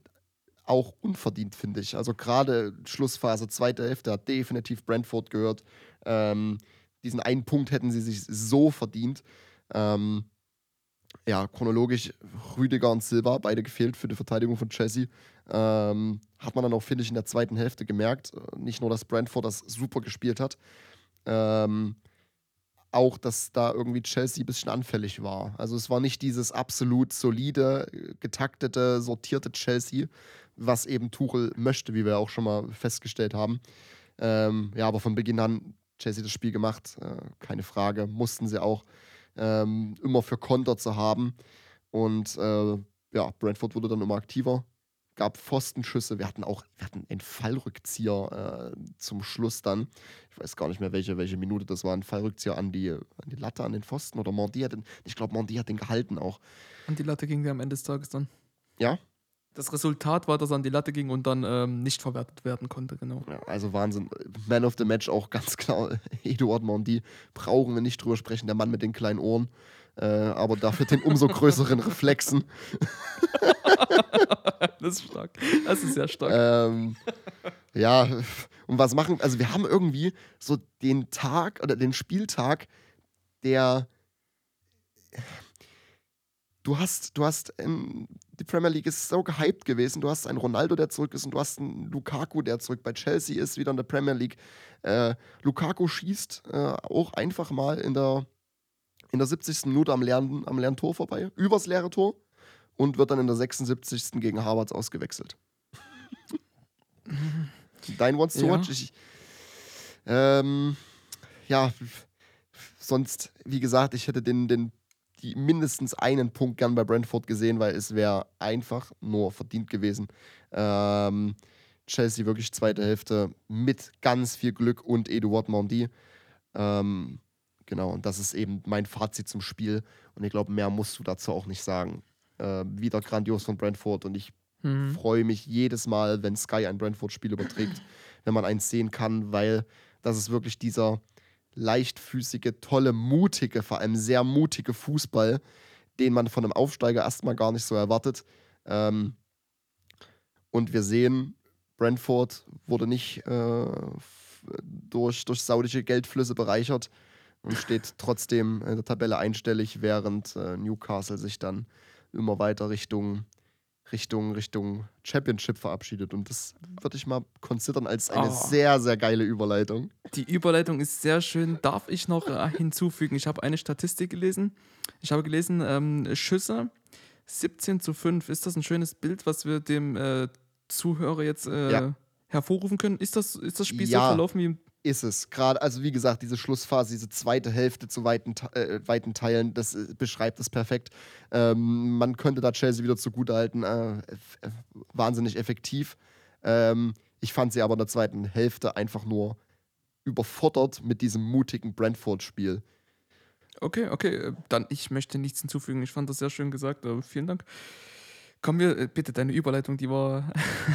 auch unverdient, finde ich. Also gerade Schlussphase, zweite Hälfte hat definitiv Brentford gehört. Ähm, diesen einen Punkt hätten sie sich so verdient. Ähm, ja, chronologisch Rüdiger und Silva, beide gefehlt für die Verteidigung von Chelsea. Ähm, hat man dann auch, finde ich, in der zweiten Hälfte gemerkt. Äh, Nicht nur, dass Brentford das super gespielt hat, ähm, auch, dass da irgendwie Chelsea ein bisschen anfällig war. Also es war nicht dieses absolut solide, äh, getaktete, sortierte Chelsea, was eben Tuchel möchte, wie wir auch schon mal festgestellt haben. Ähm, ja, aber von Beginn an Chelsea das Spiel gemacht, äh, keine Frage. Mussten sie auch ähm, immer für Konter zu haben. Und äh, ja, Brentford wurde dann immer aktiver. gab Pfostenschüsse. Wir hatten auch wir hatten einen Fallrückzieher äh, zum Schluss dann. Ich weiß gar nicht mehr, welche, welche Minute das war. Ein Fallrückzieher an die, an die Latte, an den Pfosten. Oder Mondi hat den, ich glaube, Mondi hat den gehalten auch. An die Latte ging der am Ende des Tages dann. Ja? Das Resultat war, dass er an die Latte ging und dann ähm, nicht verwertet werden konnte, genau. ja also Wahnsinn. Man of the Match auch ganz klar. Eduard Mondi. Brauchen wir nicht drüber sprechen. Der Mann mit den kleinen Ohren. Äh, aber dafür den umso größeren Reflexen. das ist stark. Das ist sehr stark. Ähm, ja, und was machen, also wir haben irgendwie so den Tag oder den Spieltag, der du hast, du hast, ähm, die Premier League ist so gehypt gewesen. Du hast einen Ronaldo, der zurück ist, und du hast einen Lukaku, der zurück bei Chelsea ist, wieder in der Premier League. Äh, Lukaku schießt äh, auch einfach mal in der, in der 70. Minute am leeren, am leeren Tor vorbei, übers leere Tor, und wird dann in der 76. gegen Harvards ausgewechselt. Dein Wants to Ja. Watch? Ich, ähm, ja, sonst, wie gesagt, ich hätte den, den die mindestens einen Punkt gern bei Brentford gesehen, weil es wäre einfach nur verdient gewesen. Ähm, Chelsea wirklich zweite Hälfte mit ganz viel Glück und Eduard Mondi. Ähm, genau, und das ist eben mein Fazit zum Spiel. Und ich glaube, mehr musst du dazu auch nicht sagen. Äh, wieder grandios von Brentford und ich Mhm. freue mich jedes Mal, wenn Sky ein Brentford-Spiel überträgt, wenn man eins sehen kann, weil das ist wirklich dieser leichtfüßige, tolle, mutige, vor allem sehr mutige Fußball, den man von einem Aufsteiger erstmal gar nicht so erwartet. Ähm, und wir sehen, Brentford wurde nicht äh, durch, durch saudische Geldflüsse bereichert und steht trotzdem in der Tabelle einstellig, während äh, Newcastle sich dann immer weiter Richtung Richtung, Richtung Championship verabschiedet. Und das würde ich mal considern als eine Oh. sehr, sehr geile Überleitung. Die Überleitung ist sehr schön. Darf ich noch äh, hinzufügen? Ich habe eine Statistik gelesen. Ich habe gelesen, ähm, Schüsse 17 zu 5. Ist das ein schönes Bild, was wir dem äh, Zuhörer jetzt äh, Ja. hervorrufen können? Ist das, ist das Spiel Ja. so verlaufen wie im Ist es. Gerade, also wie gesagt, diese Schlussphase, diese zweite Hälfte zu weiten, Te- äh, weiten Teilen, das äh, beschreibt es perfekt. Ähm, man könnte da Chelsea wieder zugutehalten. Äh, wahnsinnig effektiv. Ähm, ich fand sie aber in der zweiten Hälfte einfach nur überfordert mit diesem mutigen Brentford-Spiel. Okay, okay, äh, dann ich möchte nichts hinzufügen. Ich fand das sehr schön gesagt. Vielen Dank. Kommen wir, äh, bitte, deine Überleitung, die war,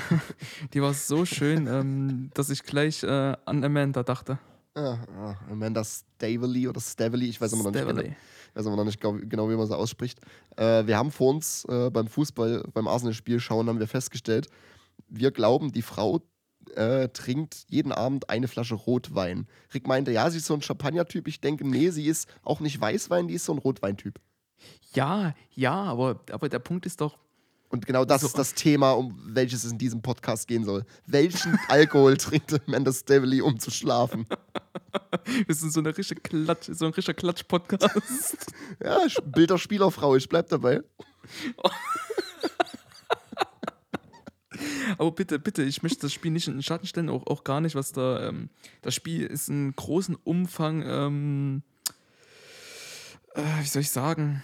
die war so schön, ähm, dass ich gleich äh, an Amanda dachte. Ah, ah, Amanda Stavely oder Stavely, ich weiß immer noch nicht genau. Stavely. weiß aber noch nicht gau- genau, wie man sie ausspricht. Äh, wir haben vor uns äh, beim Fußball, beim Arsenal-Spiel schauen, haben wir festgestellt, wir glauben, die Frau äh, trinkt jeden Abend eine Flasche Rotwein. Rick meinte, ja, sie ist so ein Champagner-Typ. Ich denke, nee, sie ist auch nicht Weißwein, die ist so ein Rotweintyp. Ja, ja, aber, aber der Punkt ist doch, Und genau das So. ist das Thema, um welches es in diesem Podcast gehen soll. Welchen Alkohol trinkt Amanda Stavely, um zu schlafen? wir sind so eine richtige Klatsch, so ein richtiger Klatsch-Podcast. Ja, Bilder Spielerfrau, ich bleib dabei. aber bitte, bitte, ich möchte das Spiel nicht in den Schatten stellen, auch, auch gar nicht, was da. Ähm, das Spiel ist in großen Umfang, ähm, äh, wie soll ich sagen,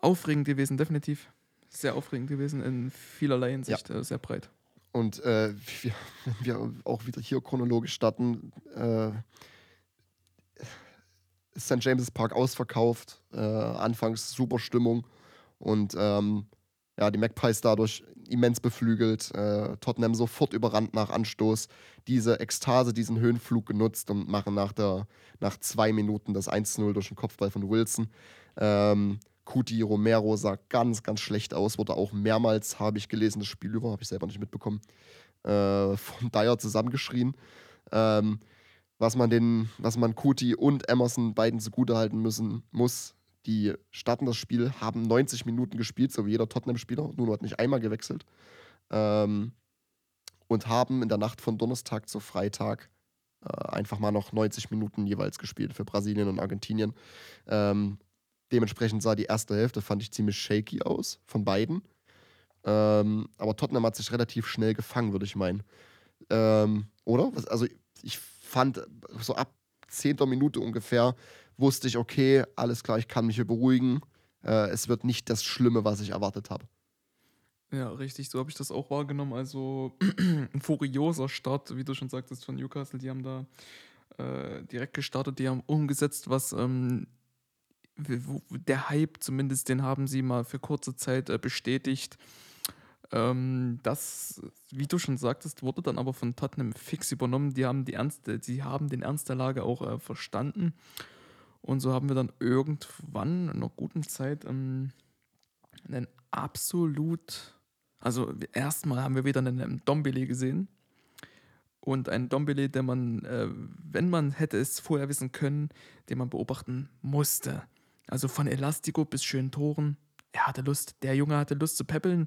aufregend gewesen, definitiv. Sehr aufregend gewesen in vielerlei Hinsicht, äh, sehr breit. Und äh, wir, wenn wir auch wieder hier chronologisch starten, äh, St. James Park ausverkauft, äh, anfangs super Stimmung und ähm, ja, die Magpies dadurch immens beflügelt, äh, Tottenham sofort überrannt nach Anstoß, diese Ekstase, diesen Höhenflug genutzt und machen nach, der, nach zwei Minuten das 1-0 durch den Kopfball von Wilson. Ähm, Kuti Romero sah ganz, ganz schlecht aus, wurde auch mehrmals, habe ich gelesen, das Spiel über, habe ich selber nicht mitbekommen, äh, von Dyer zusammengeschrien. Ähm, was man den, was man Kuti und Emerson beiden zugutehalten müssen muss, die starten das Spiel, haben 90 Minuten gespielt, so wie jeder Tottenham-Spieler, Nuno hat nicht einmal gewechselt. Ähm, und haben in der Nacht von Donnerstag zu Freitag äh, einfach mal noch 90 Minuten jeweils gespielt für Brasilien und Argentinien. Ähm, dementsprechend sah die erste Hälfte, fand ich ziemlich shaky aus von beiden. Ähm, aber Tottenham hat sich relativ schnell gefangen, würde ich meinen. Ähm, oder? Also ich fand, so ab 10. Minute ungefähr wusste ich, okay, alles klar, ich kann mich hier beruhigen. Äh, es wird nicht das Schlimme, was ich erwartet habe. Ja, richtig, so habe ich das auch wahrgenommen. Also ein furioser Start, wie du schon sagtest, von Newcastle. Die haben da äh, direkt gestartet, die haben umgesetzt, was ähm, der Hype zumindest, den haben sie mal für kurze Zeit äh, bestätigt. Ähm, das, wie du schon sagtest, wurde dann aber von Tottenham fix übernommen. Die haben, die Ernst, die haben den Ernst der Lage auch äh, verstanden. Und so haben wir dann irgendwann in einer guten Zeit ähm, einen absolut also erstmal haben wir wieder einen Dombele gesehen. Und einen Dombele, der man, äh, wenn man hätte es vorher wissen können, den man beobachten musste. Also von Elastico bis schönen Toren. Er hatte Lust, der Junge hatte Lust zu peppeln.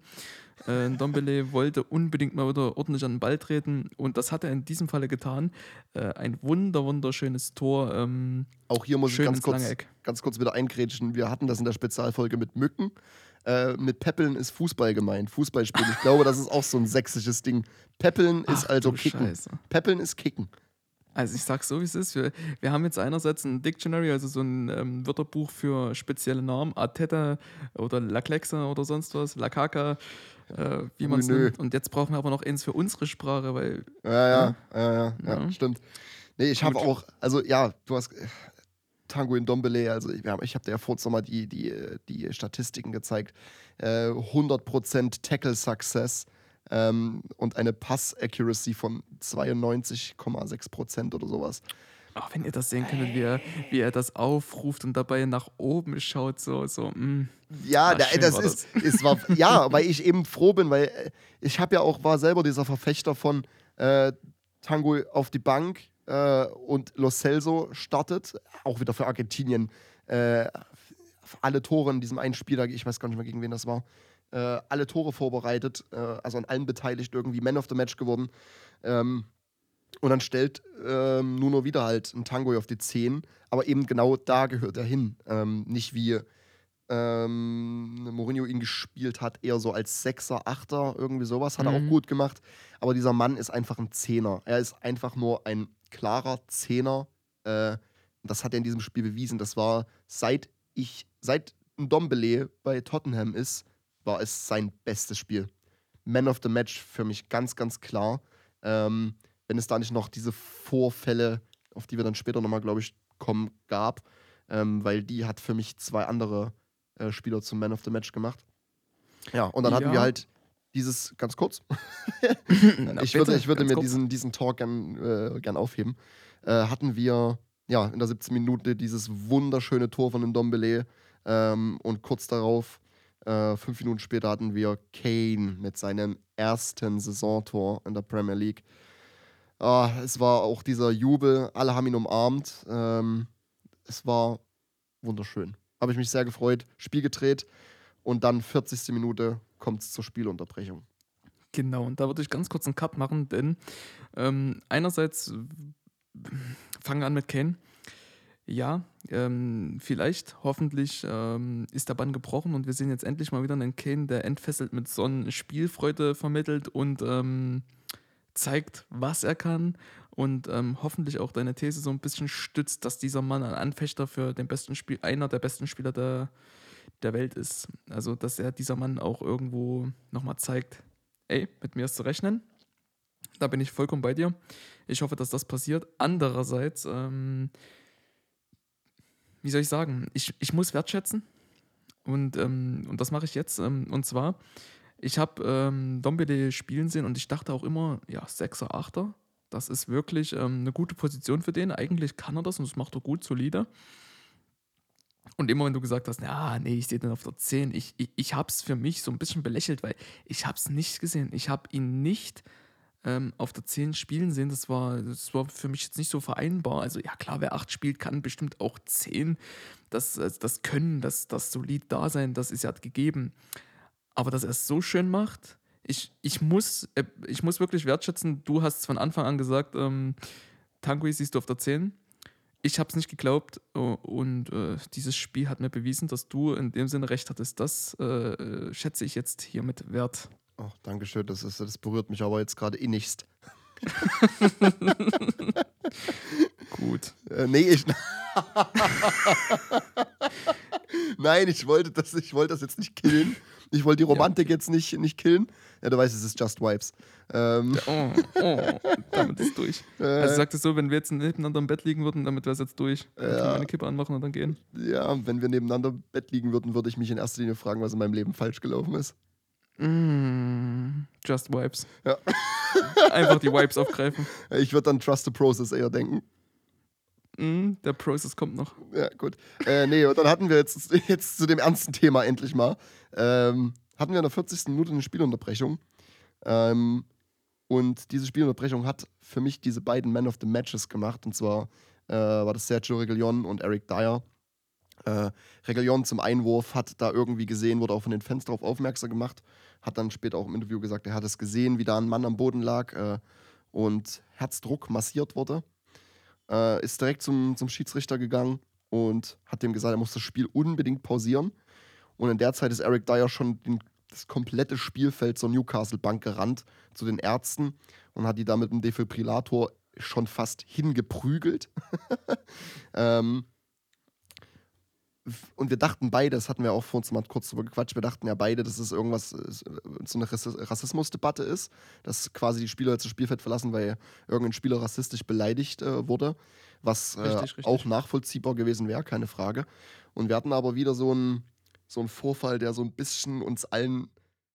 Äh, Dombele wollte unbedingt mal wieder ordentlich an den Ball treten und das hat er in diesem Falle getan. Äh, ein wunder, wunderschönes Tor. Ähm, Auch hier muss ich ganz kurz, ganz kurz wieder eingrätschen. Wir hatten das in der Spezialfolge mit Mücken. Äh, mit Peppeln ist Fußball gemeint, Fußballspiel. Ich glaube, das ist auch so ein sächsisches Ding. Peppeln Ach, ist also Kicken. Scheiße. Peppeln ist Kicken. Also ich sag's so, wie es ist. Wir, wir haben jetzt einerseits ein Dictionary, also so ein ähm, Wörterbuch für spezielle Namen, Ateta oder Laclexa oder sonst was, Lakaka, äh, wie man es nennt. Und jetzt brauchen wir aber noch eins für unsere Sprache, weil... Ja, ja, ja, ja, ja, ja, ja. stimmt. Nee, ich habe auch, also ja, du hast, Tango in Dombele, also ich, ich habe dir ja vor mal die, die, die Statistiken gezeigt. Äh, 100% Tackle Success ähm, und eine Pass Accuracy von 92,6% oder sowas. Auch wenn ihr das sehen könntet, wie er, wie er das aufruft und dabei nach oben schaut, so, so, mh. Mm. Ja, da, das ist, das. ist war, ja, weil ich eben froh bin, weil äh, ich habe ja auch, war selber dieser Verfechter von äh, Tango auf die Bank, äh, und Lo Celso startet, auch wieder für Argentinien. Äh, alle Tore in diesem einen Spiel, ich weiß gar nicht mehr, gegen wen das war, äh, alle Tore vorbereitet, äh, also an allen beteiligt, irgendwie Man of the Match geworden. Ähm, und dann stellt ähm, Nuno wieder halt ein Tango auf die 10, aber eben genau da gehört er hin. Ähm, nicht wie ähm, Mourinho ihn gespielt hat, eher so als Sechser, Achter, irgendwie sowas, hat mhm. er auch mhm. gut gemacht. Aber dieser Mann ist einfach ein Zehner. Er ist einfach nur ein klarer Zehner. Äh, das hat er in diesem Spiel bewiesen. Das war, seit ich, seit Dombele bei Tottenham ist, war es sein bestes Spiel. Man of the Match für mich ganz, ganz klar. Ähm, wenn es da nicht noch diese Vorfälle, auf die wir dann später nochmal, glaube ich, kommen, gab, ähm, weil die hat für mich zwei andere äh, Spieler zum Man of the Match gemacht. Ja, und dann ja. hatten wir halt dieses, ganz kurz. Na, ich würde, ich würde mir diesen, diesen Talk gern, äh, gern aufheben. Äh, hatten wir ja in der 17 Minute dieses wunderschöne Tor von Ndombele ähm, und kurz darauf, äh, fünf Minuten später, hatten wir Kane mit seinem ersten Saisontor in der Premier League. Ah, es war auch dieser Jubel, alle haben ihn umarmt. Ähm, es war wunderschön. Habe ich mich sehr gefreut. Spiel gedreht und dann 40. Minute kommt es zur Spielunterbrechung. Genau, und da würde ich ganz kurz einen Cut machen, denn ähm, einerseits fangen wir an mit Kane. Ja, ähm, vielleicht, hoffentlich ähm, ist der Bann gebrochen und wir sehen jetzt endlich mal wieder einen Kane, der entfesselt mit Sonnen Spielfreude vermittelt und ähm, zeigt, was er kann und ähm, hoffentlich auch deine These so ein bisschen stützt, dass dieser Mann ein Anfechter für den besten Spiel, einer der besten Spieler der, der Welt ist. Also, dass er dieser Mann auch irgendwo nochmal zeigt, ey, mit mir ist zu rechnen. Da bin ich vollkommen bei dir. Ich hoffe, dass das passiert. Andererseits, ähm, wie soll ich sagen, ich, ich muss wertschätzen. Und, ähm, und das mache ich jetzt. Ähm, und zwar, ich habe ähm, Dombele spielen sehen und ich dachte auch immer, ja, Sechser, Achter, das ist wirklich ähm, eine gute Position für den. Eigentlich kann er das und das macht er gut, solide. Und immer wenn du gesagt hast, ja, nee, ich sehe den auf der 10, ich, ich, ich habe es für mich so ein bisschen belächelt, weil ich habe es nicht gesehen. Ich habe ihn nicht ähm, auf der 10 spielen sehen. Das war, das war für mich jetzt nicht so vereinbar. Also ja, klar, wer 8 spielt, kann bestimmt auch 10. Das, also das Können, das, das solid da sein, das ist ja gegeben. Aber dass er es so schön macht, ich, ich, muss, äh, ich muss wirklich wertschätzen, du hast es von Anfang an gesagt, ähm, Tanguy siehst du auf der 10 ich habe es nicht geglaubt äh, und äh, dieses Spiel hat mir bewiesen, dass du in dem Sinne recht hattest. Das äh, schätze ich jetzt hiermit wert. Ach, Dankeschön, das, ist, das berührt mich aber jetzt gerade innigst. Gut. Äh, nee, ich. Nein, ich wollte, das, ich wollte das jetzt nicht killen. Ich wollte die Romantik jetzt nicht, nicht killen. Ja, du weißt, es ist Just Vibes. Ähm, Oh, oh, damit ist durch. Also sagt es so, wenn wir jetzt nebeneinander im Bett liegen würden, damit wäre es jetzt durch. Dann können wir Ja. eine Kippe anmachen und dann gehen. ja, wenn wir nebeneinander im Bett liegen würden, würde ich mich in erster Linie fragen, was in meinem Leben falsch gelaufen ist. Mm, just Vibes. Ja. Einfach die Vibes aufgreifen. Ich würde dann Trust the Process eher denken. Mm, der Process kommt noch. Ja, gut. Äh, nee, und dann hatten wir jetzt, jetzt zu dem ernsten Thema endlich mal. Ähm, hatten wir in der 40. Minute eine Spielunterbrechung. Ähm, und diese Spielunterbrechung hat für mich diese beiden Men of the Matches gemacht. Und zwar äh, war das Sergio Reguilon und Eric Dyer. Äh, Reguilon zum Einwurf hat da irgendwie gesehen, wurde auch von den Fans darauf aufmerksam gemacht. Hat dann später auch im Interview gesagt, er hat es gesehen, wie da ein Mann am Boden lag äh, und Herzdruck massiert wurde äh, ist direkt zum, zum Schiedsrichter gegangen und hat dem gesagt, er muss das Spiel unbedingt pausieren. Und in der Zeit ist Eric Dyer schon den, das komplette Spielfeld zur Newcastle Bank gerannt zu den Ärzten und hat die da mit dem Defibrillator schon fast hingeprügelt. ähm, und wir dachten beide, das hatten wir auch vor uns mal kurz drüber gequatscht, wir dachten ja beide, dass es irgendwas, äh, so eine Rassi- Rassismusdebatte ist, dass quasi die Spieler jetzt das Spielfeld verlassen, weil irgendein Spieler rassistisch beleidigt äh, wurde, was äh, Richtig, richtig. auch nachvollziehbar gewesen wäre, keine Frage. Und wir hatten aber wieder so einen so einen Vorfall, der so ein bisschen uns allen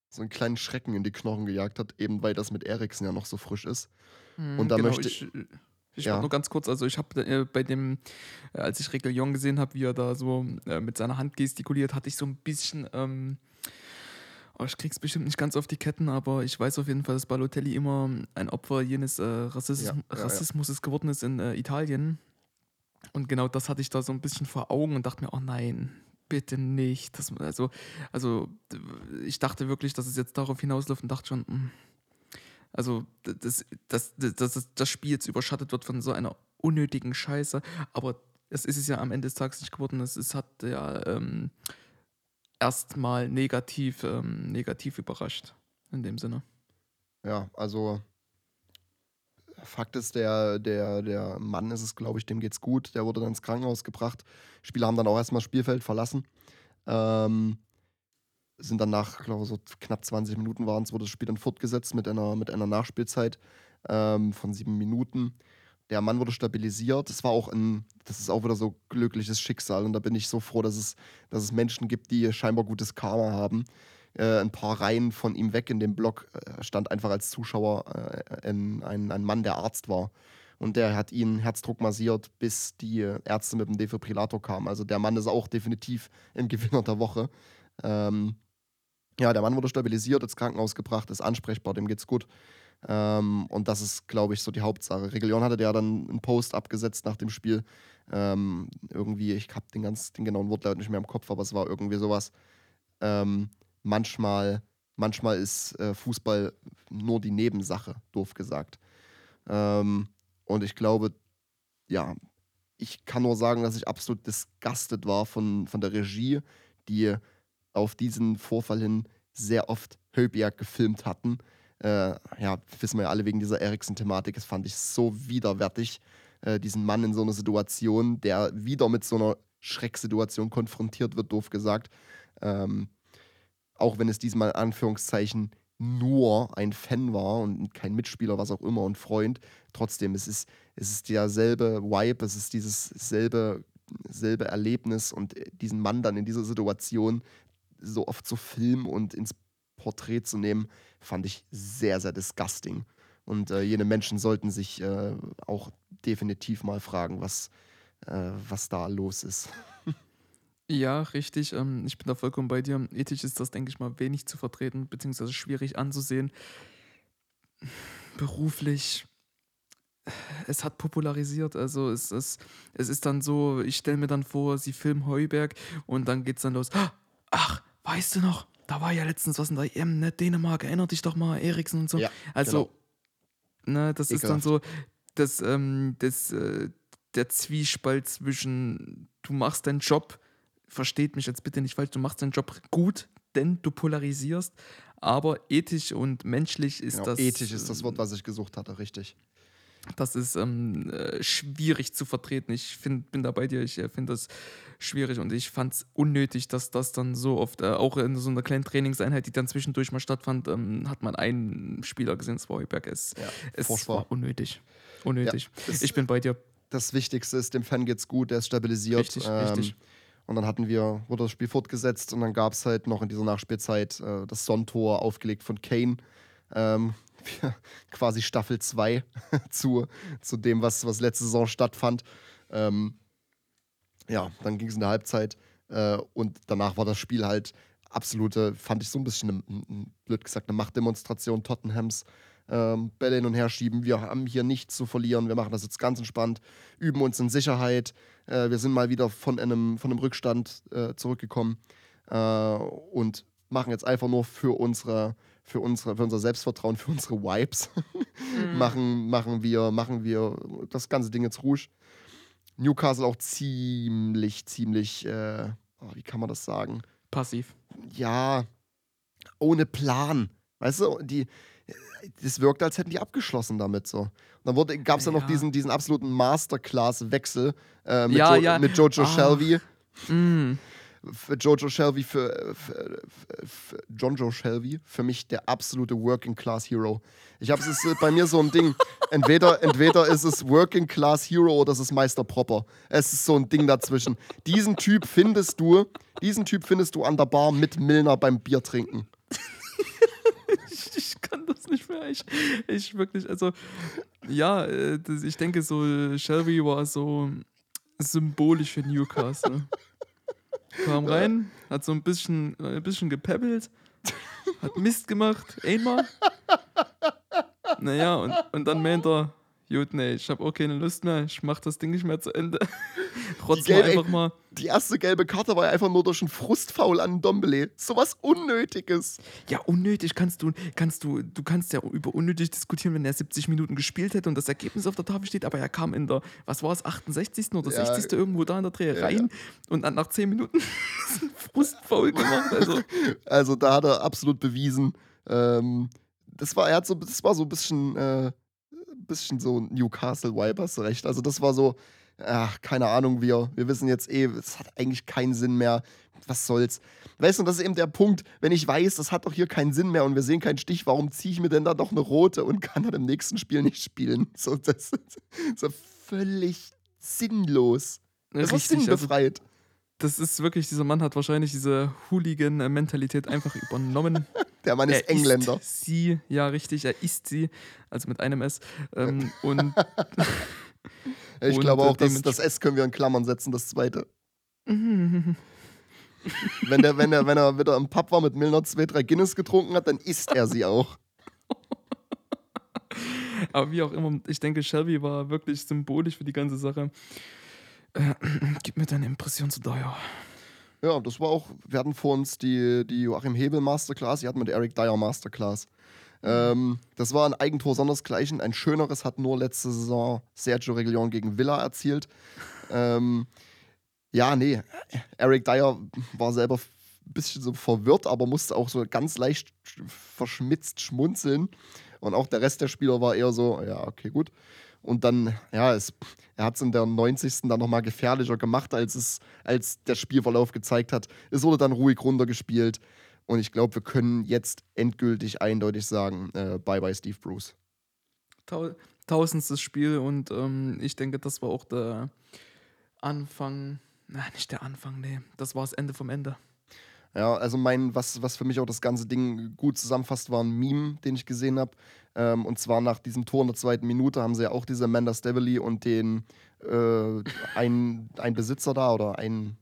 so einen kleinen Schrecken in die Knochen gejagt hat, eben weil das mit Eriksen ja noch so frisch ist. Und da möchte- ich. Ich Ja. nur ganz kurz, also ich habe äh, bei dem, äh, als ich Reguilon gesehen habe, wie er da so äh, mit seiner Hand gestikuliert, hatte ich so ein bisschen, ähm, oh, ich krieg's bestimmt nicht ganz auf die Ketten, aber ich weiß auf jeden Fall, dass Balotelli immer ein Opfer jenes äh, Rassismus, Ja, ja. Rassismus geworden ist in äh, Italien. Und genau das hatte ich da so ein bisschen vor Augen und dachte mir, oh nein, bitte nicht. Das, also, also ich dachte wirklich, dass es jetzt darauf hinausläuft und dachte schon, mm. Also d- das, das, das, das, das Spiel jetzt überschattet wird von so einer unnötigen Scheiße. Aber es ist es ja am Ende des Tages nicht geworden. Es, es hat ja ähm, erstmal negativ, ähm, negativ überrascht. In dem Sinne. Ja, also Fakt ist, der, der, der Mann ist es, glaube ich, dem geht's gut. Der wurde dann ins Krankenhaus gebracht. Spieler haben dann auch erstmal das Spielfeld verlassen. Ähm, sind dann nach, glaube so knapp 20 Minuten waren es, wurde das Spiel dann fortgesetzt mit einer, mit einer Nachspielzeit ähm, von sieben Minuten. Der Mann wurde stabilisiert. Es war auch ein, das ist auch wieder so glückliches Schicksal. Und da bin ich so froh, dass es, dass es Menschen gibt, die scheinbar gutes Karma haben. Äh, ein paar Reihen von ihm weg in dem Block äh, stand einfach als Zuschauer äh, ein, ein, ein Mann, der Arzt war. Und der hat ihn Herzdruck massiert, bis die Ärzte mit dem Defibrillator kamen. Also der Mann ist auch definitiv ein Gewinner der Woche. Ähm, ja, der Mann wurde stabilisiert, ins Krankenhaus gebracht, ist ansprechbar, dem geht's gut. Ähm, und das ist, glaube ich, so die Hauptsache. Reguilon hatte der dann einen Post abgesetzt nach dem Spiel. Ähm, irgendwie, ich habe den ganz den genauen Wortlaut nicht mehr im Kopf, aber es war irgendwie sowas. Ähm, manchmal, manchmal ist äh, Fußball nur die Nebensache, doof gesagt. Ähm, und ich glaube, ja, ich kann nur sagen, dass ich absolut disgusted war von, von der Regie, die auf diesen Vorfall hin sehr oft Höbiak gefilmt hatten. Äh, ja, wissen wir ja alle wegen dieser Eriksen-Thematik. Das fand ich so widerwärtig, äh, diesen Mann in so einer Situation, der wieder mit so einer Schrecksituation konfrontiert wird, doof gesagt. Ähm, auch wenn es diesmal in Anführungszeichen nur ein Fan war und kein Mitspieler, was auch immer, und Freund. Trotzdem, es ist, es ist derselbe Vibe, es ist dieses selbe, selbe Erlebnis und äh, diesen Mann dann in dieser Situation so oft zu filmen und ins Porträt zu nehmen, fand ich sehr, sehr disgusting. Und äh, jene Menschen sollten sich äh, auch definitiv mal fragen, was, äh, was da los ist. Ja, richtig. Ähm, ich bin da vollkommen bei dir. Ethisch ist das, denke ich mal, wenig zu vertreten, beziehungsweise schwierig anzusehen. Beruflich, es hat popularisiert. Also es, es, es ist dann so, ich stelle mir dann vor, sie filmen Heuberg und dann geht es dann los. Ach, weißt du noch, da war ja letztens was in der EM, ne? Dänemark, erinnert dich doch mal, Eriksen und so. Ja, also, ne, das ist dann so, Ekelhaft. das, ähm, das, äh, der Zwiespalt zwischen, du machst deinen Job, versteht mich jetzt bitte nicht falsch, du machst deinen Job gut, denn du polarisierst, aber ethisch und menschlich ist Genau, das. ethisch ist das Wort, was ich gesucht hatte, richtig. Das ist ähm, äh, schwierig zu vertreten. Ich find, bin da bei dir, ich äh, finde das schwierig und ich fand es unnötig, dass das dann so oft, äh, auch in so einer kleinen Trainingseinheit, die dann zwischendurch mal stattfand, ähm, hat man einen Spieler gesehen, das war Heuberg. Es, es furchtbar. war unnötig. Unnötig. es- ich bin bei dir. Das Wichtigste ist, dem Fan geht's gut, der ist stabilisiert. Richtig, ähm, richtig. Und dann hatten wir, wurde das Spiel fortgesetzt und dann gab es halt noch in dieser Nachspielzeit äh, das Sonntor aufgelegt von Kane. Ähm, quasi Staffel 2 zu, zu dem, was, was letzte Saison stattfand. Ähm, ja, dann ging es in der Halbzeit äh, und danach war das Spiel halt absolute, fand ich so ein bisschen, eine, blöd gesagt, eine Machtdemonstration Tottenhams. Ähm, Bälle hin und her schieben, wir haben hier nichts zu verlieren, wir machen das jetzt ganz entspannt, üben uns in Sicherheit, äh, wir sind mal wieder von einem, von einem Rückstand äh, zurückgekommen äh, und machen jetzt einfach nur für unsere, für unsere, für unser Selbstvertrauen, für unsere Vibes, machen, machen, wir, machen wir das ganze Ding jetzt ruhig. Newcastle auch ziemlich, ziemlich, äh, oh, wie kann man das sagen? Passiv. Ja, ohne Plan. Weißt du, die, das wirkt, als hätten die abgeschlossen damit so. Und dann gab es ja noch diesen, diesen absoluten Masterclass-Wechsel äh, mit, Ja, jo ja. mit Jojo Ah. Shelby. Mm. Für Jojo Shelby, für, für, für, Joe Shelby, für mich der absolute Working Class Hero. Ich habe es ist äh, bei mir so ein Ding. Entweder, entweder ist es Working Class Hero oder es ist Meister Propper. Es ist so ein Ding dazwischen. Diesen Typ findest du, diesen Typ findest du an der Bar mit Milner beim Bier trinken. ich, kann das nicht mehr. Ich, ich wirklich, also, ja, äh, ich denke, so Shelby war so symbolisch für Newcastle. Kam rein, hat so ein bisschen, ein bisschen gepäppelt, hat Mist gemacht, einmal. Naja, und, und dann meint er, gut, nee, ich habe auch keine Lust mehr, ich mach das Ding nicht mehr zu Ende. Trotz mal einfach mal. Die erste gelbe Karte war ja einfach nur durch einen Frustfaul an Dombele. Sowas Unnötiges. Ja, unnötig kannst du, kannst du, du kannst ja über unnötig diskutieren, wenn er 70 Minuten gespielt hätte und das Ergebnis auf der Tafel steht, aber er kam in der, was war es, 68. oder Ja, 60. irgendwo da in der Dreh ja, rein und dann nach 10 Minuten Frustfaul gemacht. Also, Also da hat er absolut bewiesen. Ähm, das war, er hat so, das war so ein bisschen, äh, ein bisschen so Newcastle-Vibe, hast du recht. Also das war so, ach, keine Ahnung, wir, wir wissen jetzt eh, es hat eigentlich keinen Sinn mehr. Was soll's? Weißt du, und das ist eben der Punkt, wenn ich weiß, das hat doch hier keinen Sinn mehr und wir sehen keinen Stich, warum ziehe ich mir denn da doch eine rote und kann dann im nächsten Spiel nicht spielen? So, das ist so völlig sinnlos. Das richtig, also, sinnbefreit. das ist wirklich, dieser Mann hat wahrscheinlich diese Hooligan-Mentalität einfach übernommen. der Mann ist er Engländer. Ist sie, ja, richtig, er ist sie, also mit einem S. Ähm, und Ich und, glaube äh, auch, dass das S können wir in Klammern setzen, das zweite. wenn, der, wenn, der, wenn er wieder im Pub war mit Milner zwei, drei Guinness getrunken hat, dann isst er sie auch. Aber wie auch immer, ich denke, Shelby war wirklich symbolisch für die ganze Sache. Äh, gib mir deine Impression zu Dyer. Ja, das war auch, wir hatten vor uns die, die Joachim Hebel Masterclass, die hatten wir die Eric Dyer Masterclass. Ähm, das war ein Eigentor sondersgleichen. Ein schöneres hat nur letzte Saison Sergio Reguilon gegen Villa erzielt. Ähm, ja, nee, Eric Dyer war selber ein bisschen so verwirrt, aber musste auch so ganz leicht sch- verschmitzt schmunzeln. Und auch der Rest der Spieler war eher so, ja, okay, gut. Und dann, ja, es, er hat es in der 90. dann nochmal gefährlicher gemacht, als es, als der Spielverlauf gezeigt hat. Es wurde dann ruhig runtergespielt. Und ich glaube, wir können jetzt endgültig eindeutig sagen, äh, bye bye Steve Bruce. Tau tausendstes Spiel und ähm, ich denke, das war auch der Anfang. Nein, nicht der Anfang, nee. Das war das Ende vom Ende. Ja, also mein, was, was für mich auch das ganze Ding gut zusammenfasst, war ein Meme, den ich gesehen habe. Ähm, und zwar nach diesem Tor in der zweiten Minute haben sie ja auch diese Amanda Stavely und den äh, ein, ein Besitzer da oder ein,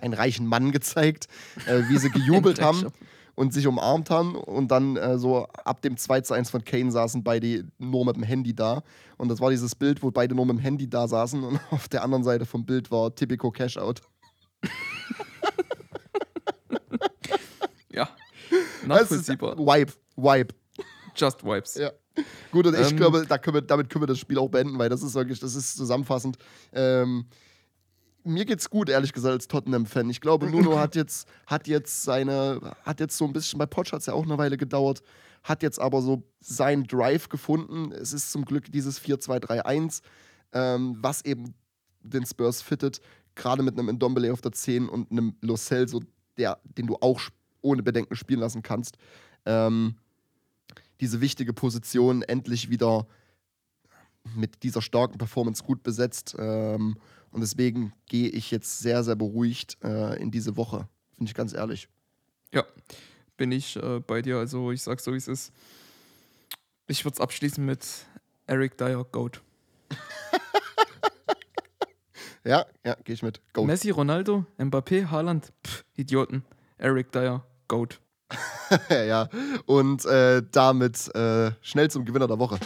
einen reichen Mann gezeigt, äh, wie sie gejubelt haben und sich umarmt haben. Und dann äh, so ab dem 2 zu 1 von Kane saßen beide nur mit dem Handy da. Und das war dieses Bild, wo beide nur mit dem Handy da saßen und auf der anderen Seite vom Bild war Typico Cash Out. Ja. Nachvollziehbar. Wipe, Wipe. Just Wipes. Ja. Gut, und ich Ähm, glaube, da können wir, damit können wir das Spiel auch beenden, weil das ist wirklich, das ist zusammenfassend. Ähm, mir geht's gut, ehrlich gesagt, als Tottenham-Fan. Ich glaube, Nuno hat jetzt, hat jetzt seine, hat jetzt so ein bisschen, bei Poch hat es ja auch eine Weile gedauert, hat jetzt aber so seinen Drive gefunden. Es ist zum Glück dieses 4-2-3-1, ähm, was eben den Spurs fittet, gerade mit einem Ndombele auf der 10 und einem Lo Celso, der, den du auch ohne Bedenken spielen lassen kannst. Ähm, diese wichtige Position endlich wieder mit dieser starken Performance gut besetzt. Ähm, und deswegen gehe ich jetzt sehr, sehr beruhigt äh, in diese Woche. Finde ich ganz ehrlich. Ja, bin ich äh, bei dir. Also ich sag so, wie es ist. Ich würde es abschließen mit Eric Dyer, Goat. ja, ja, gehe ich mit. Goat. Messi, Ronaldo, Mbappé, Haaland, Pff, Idioten. Eric Dyer, Goat. ja, und äh, damit äh, schnell zum Gewinner der Woche.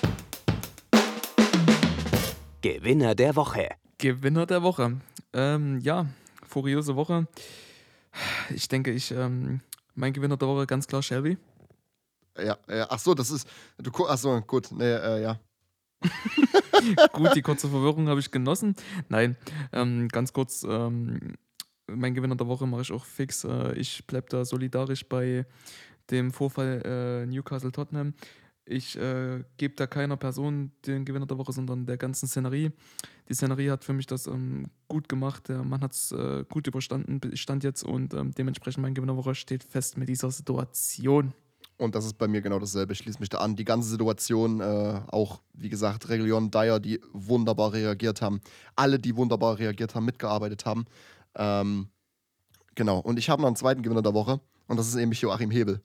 Gewinner der Woche. Gewinner der Woche. Ähm, ja, furiose Woche. Ich denke, ich, ähm, mein Gewinner der Woche ganz klar Shelby. Ja, ja, ach so, das ist, du, ach so, gut, nee, äh, ja. gut, die kurze Verwirrung habe ich genossen. Nein, ähm, ganz kurz, ähm, mein Gewinner der Woche mache ich auch fix. Äh, ich bleibe da solidarisch bei dem Vorfall äh, Newcastle-Tottenham. Ich äh, gebe da keiner Person den Gewinner der Woche, sondern der ganzen Szenerie. Die Szenerie hat für mich das ähm, gut gemacht. Der Mann hat es äh, gut überstanden, stand jetzt und ähm, dementsprechend mein Gewinner der Woche steht fest mit dieser Situation. Und das ist bei mir genau dasselbe. Ich schließe mich da an. Die ganze Situation, äh, auch wie gesagt, Reglion, Dyer, die wunderbar reagiert haben. Alle, die wunderbar reagiert haben, mitgearbeitet haben. Ähm, genau. Und ich habe noch einen zweiten Gewinner der Woche. Und das ist nämlich Joachim Hebel.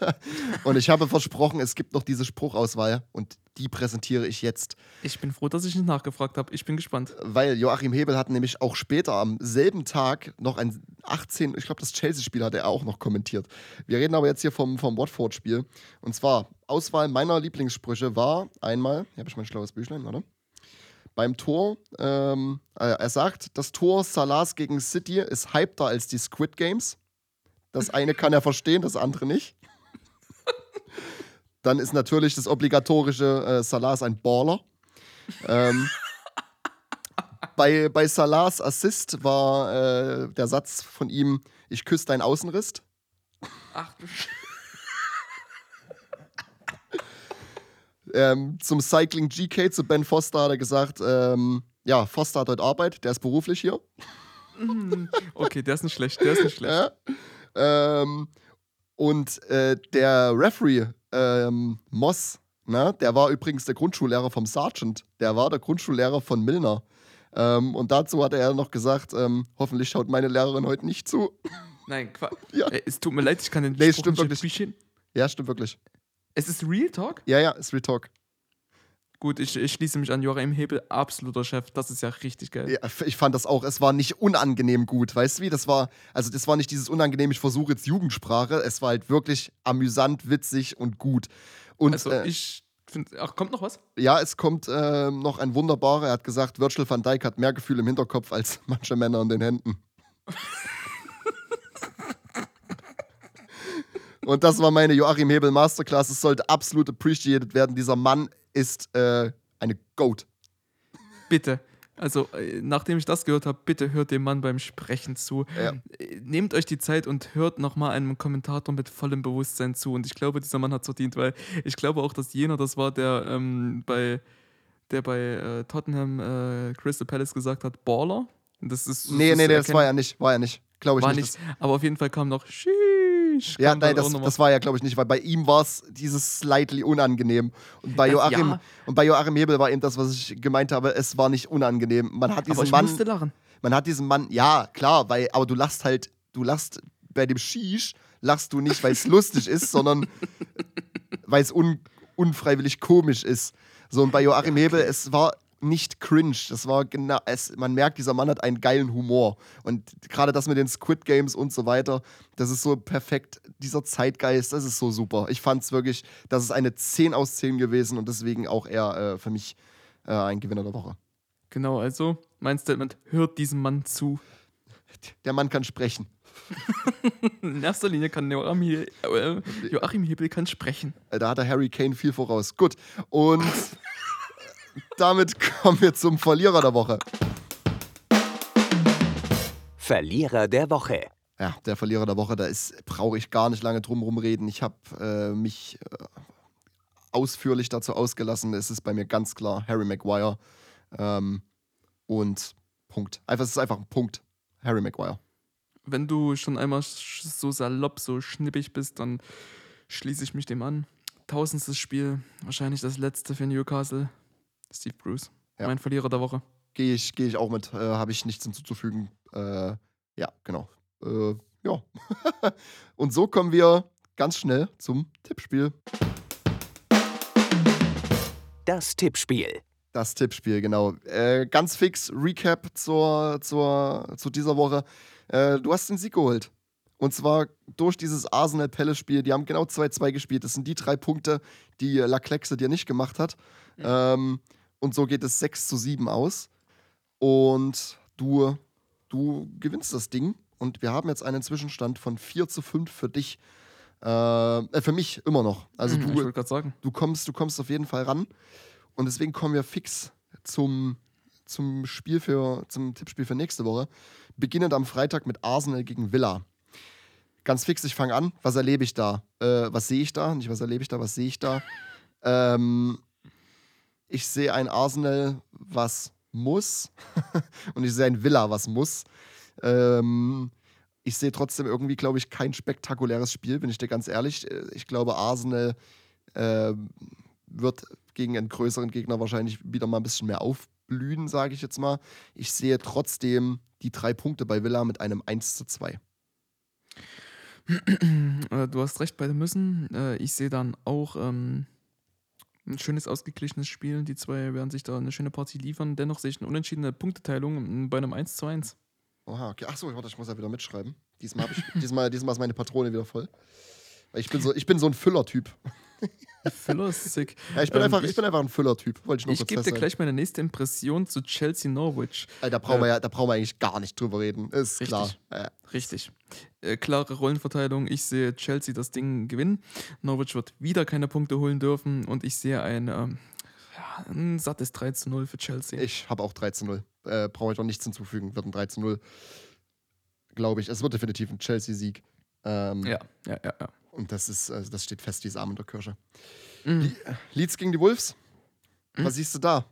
und ich habe versprochen, es gibt noch diese Spruchauswahl und die präsentiere ich jetzt. Ich bin froh, dass ich nicht nachgefragt habe. Ich bin gespannt. Weil Joachim Hebel hat nämlich auch später am selben Tag noch ein 18, ich glaube, das Chelsea-Spiel hat er auch noch kommentiert. Wir reden aber jetzt hier vom, vom Watford-Spiel. Und zwar, Auswahl meiner Lieblingssprüche war einmal, hier habe ich mein schlaues Büchlein, oder? Beim Tor, ähm, äh, er sagt, das Tor Salas gegen City ist hypter als die Squid Games. Das eine kann er verstehen, das andere nicht. Dann ist natürlich das obligatorische äh, Salas ein Baller. Ähm, bei, bei Salahs Assist war äh, der Satz von ihm: Ich küsse deinen Außenriss. Ach du Sch ähm, Zum Cycling GK, zu Ben Foster, hat er gesagt: ähm, Ja, Foster hat heute Arbeit, der ist beruflich hier. Okay, der ist nicht schlecht, der ist nicht schlecht. Ja. Ähm, und äh, der Referee ähm, Moss, ne, der war übrigens der Grundschullehrer vom Sergeant. Der war der Grundschullehrer von Milner. Ähm, und dazu hat er noch gesagt, ähm, hoffentlich schaut meine Lehrerin heute nicht zu. Nein, Quatsch. Ja. Äh, es tut mir leid, ich kann den nee, Spruch stimmt nicht wirklich. Ja, stimmt wirklich. Es ist Real Talk? Ja, ja, es ist Real Talk. Gut, ich, ich schließe mich an Joachim Hebel, absoluter Chef. Das ist ja richtig geil. Ja, ich fand das auch. Es war nicht unangenehm gut. Weißt du wie? Das war, also das war nicht dieses unangenehm, ich versuche jetzt Jugendsprache. Es war halt wirklich amüsant, witzig und gut. Und, also äh, ich finde, ach, kommt noch was? Ja, es kommt äh, noch ein wunderbarer. Er hat gesagt, Virgil van Dijk hat mehr Gefühl im Hinterkopf als manche Männer in den Händen. Und das war meine Joachim Hebel Masterclass. Es sollte absolut appreciated werden. Dieser Mann ist äh, eine Goat. Bitte. Also, äh, nachdem ich das gehört habe, bitte hört dem Mann beim Sprechen zu. Ja. Äh, nehmt euch die Zeit und hört nochmal einem Kommentator mit vollem Bewusstsein zu. Und ich glaube, dieser Mann hat es verdient, weil ich glaube auch, dass jener das war, der ähm, bei, der bei äh, Tottenham äh, Crystal Palace gesagt hat, Baller. Das ist, nee, das nee, nee, das war ja nicht, war ja nicht. Glaube ich war nicht. nicht. Aber auf jeden Fall kam noch Sheesh ja, nein, das, das war ja, glaube ich, nicht, weil bei ihm war es dieses slightly unangenehm. Und bei, Joachim, ja. und bei Joachim Hebel war eben das, was ich gemeint habe, es war nicht unangenehm. Man hat diesen aber ich Mann. Musste lachen. Man hat diesen Mann, ja, klar, weil, aber du lachst halt, du lachst bei dem Shish, lachst du nicht, weil es lustig ist, sondern weil es un, unfreiwillig komisch ist. So, und bei Joachim Hebel, es war nicht cringe. Das war genau, es, man merkt, dieser Mann hat einen geilen Humor. Und gerade das mit den Squid Games und so weiter, das ist so perfekt. Dieser Zeitgeist, das ist so super. Ich fand es wirklich, das ist eine 10 aus 10 gewesen und deswegen auch eher äh, für mich äh, ein Gewinner der Woche. Genau, also mein Statement, hört diesem Mann zu. Der Mann kann sprechen. In erster Linie kann Joachim, äh, Joachim Hebel kann sprechen. Da hat der Harry Kane viel voraus. Gut. Und damit kommen wir zum Verlierer der Woche. Verlierer der Woche. ja, der Verlierer der Woche, da brauche ich gar nicht lange drum rumreden. Ich habe äh, mich äh, ausführlich dazu ausgelassen. Es ist bei mir ganz klar Harry Maguire. Ähm, und Punkt. Einfach, es ist einfach ein Punkt. Harry Maguire. Wenn du schon einmal so salopp, so schnippig bist, dann schließe ich mich dem an. Tausendstes Spiel, wahrscheinlich das letzte für Newcastle. Steve Bruce, ja. mein Verlierer der Woche. Gehe ich, geh ich auch mit, äh, habe ich nichts hinzuzufügen. Äh, ja, genau. Äh, ja. Und so kommen wir ganz schnell zum Tippspiel. Das Tippspiel. Das Tippspiel, genau. Äh, ganz fix Recap zur, zur, zu dieser Woche. Äh, du hast den Sieg geholt. Und zwar durch dieses Arsenal-Palace-Spiel. Die haben genau 2-2 gespielt. Das sind die drei Punkte, die Laclexe dir nicht gemacht hat. Mhm. Ähm, und so geht es 6 zu 7 aus. Und du, du gewinnst das Ding. Und wir haben jetzt einen Zwischenstand von 4 zu 5 für dich. Äh, äh, für mich immer noch. Also mhm, du, sagen. du kommst, du kommst auf jeden Fall ran. Und deswegen kommen wir fix zum, zum Spiel für, zum Tippspiel für nächste Woche. Beginnend am Freitag mit Arsenal gegen Villa. Ganz fix, ich fange an. Was erlebe ich da? Äh, was sehe ich da? Nicht, was erlebe ich da, was sehe ich da? ähm, ich sehe ein Arsenal, was muss. und ich sehe ein Villa, was muss. Ähm, ich sehe trotzdem irgendwie, glaube ich, kein spektakuläres Spiel, bin ich dir ganz ehrlich. Äh, ich glaube, Arsenal äh, wird gegen einen größeren Gegner wahrscheinlich wieder mal ein bisschen mehr aufblühen, sage ich jetzt mal. Ich sehe trotzdem die drei Punkte bei Villa mit einem 1 zu 2. Äh, du hast recht bei den Müssen. Äh, ich sehe dann auch ähm, ein schönes, ausgeglichenes Spiel. Die zwei werden sich da eine schöne Partie liefern. Dennoch sehe ich eine unentschiedene Punkteteilung bei einem 1 zu 1. Oha, okay. Achso, warte, ich muss ja wieder mitschreiben. Diesmal, ich, diesmal, diesmal ist meine Patrone wieder voll. Ich bin so, ich bin so ein Füller-Typ. Füller ist sick. Ja, ich bin, ähm, einfach, ich, ich, bin einfach ein Füller-Typ. Ich, ich gebe dir gleich meine nächste Impression zu Chelsea Norwich. Da brauchen, äh, wir ja, da brauchen wir eigentlich gar nicht drüber reden. Ist richtig, klar. Ja. Richtig. Äh, klare Rollenverteilung. Ich sehe Chelsea das Ding gewinnen. Norwich wird wieder keine Punkte holen dürfen. Und ich sehe ein, ähm, ja, ein sattes 3 zu 0 für Chelsea. Ich habe auch 3 zu 0. Äh, Brauche ich auch nichts hinzufügen. Wird ein 3 zu 0. Glaube ich. Es wird definitiv ein Chelsea-Sieg. Ähm, ja, ja, ja, ja. Und das ist, also das steht fest, diese Arm in der Kirsche. Mhm. Leeds gegen die Wolves. Mhm. Was siehst du da?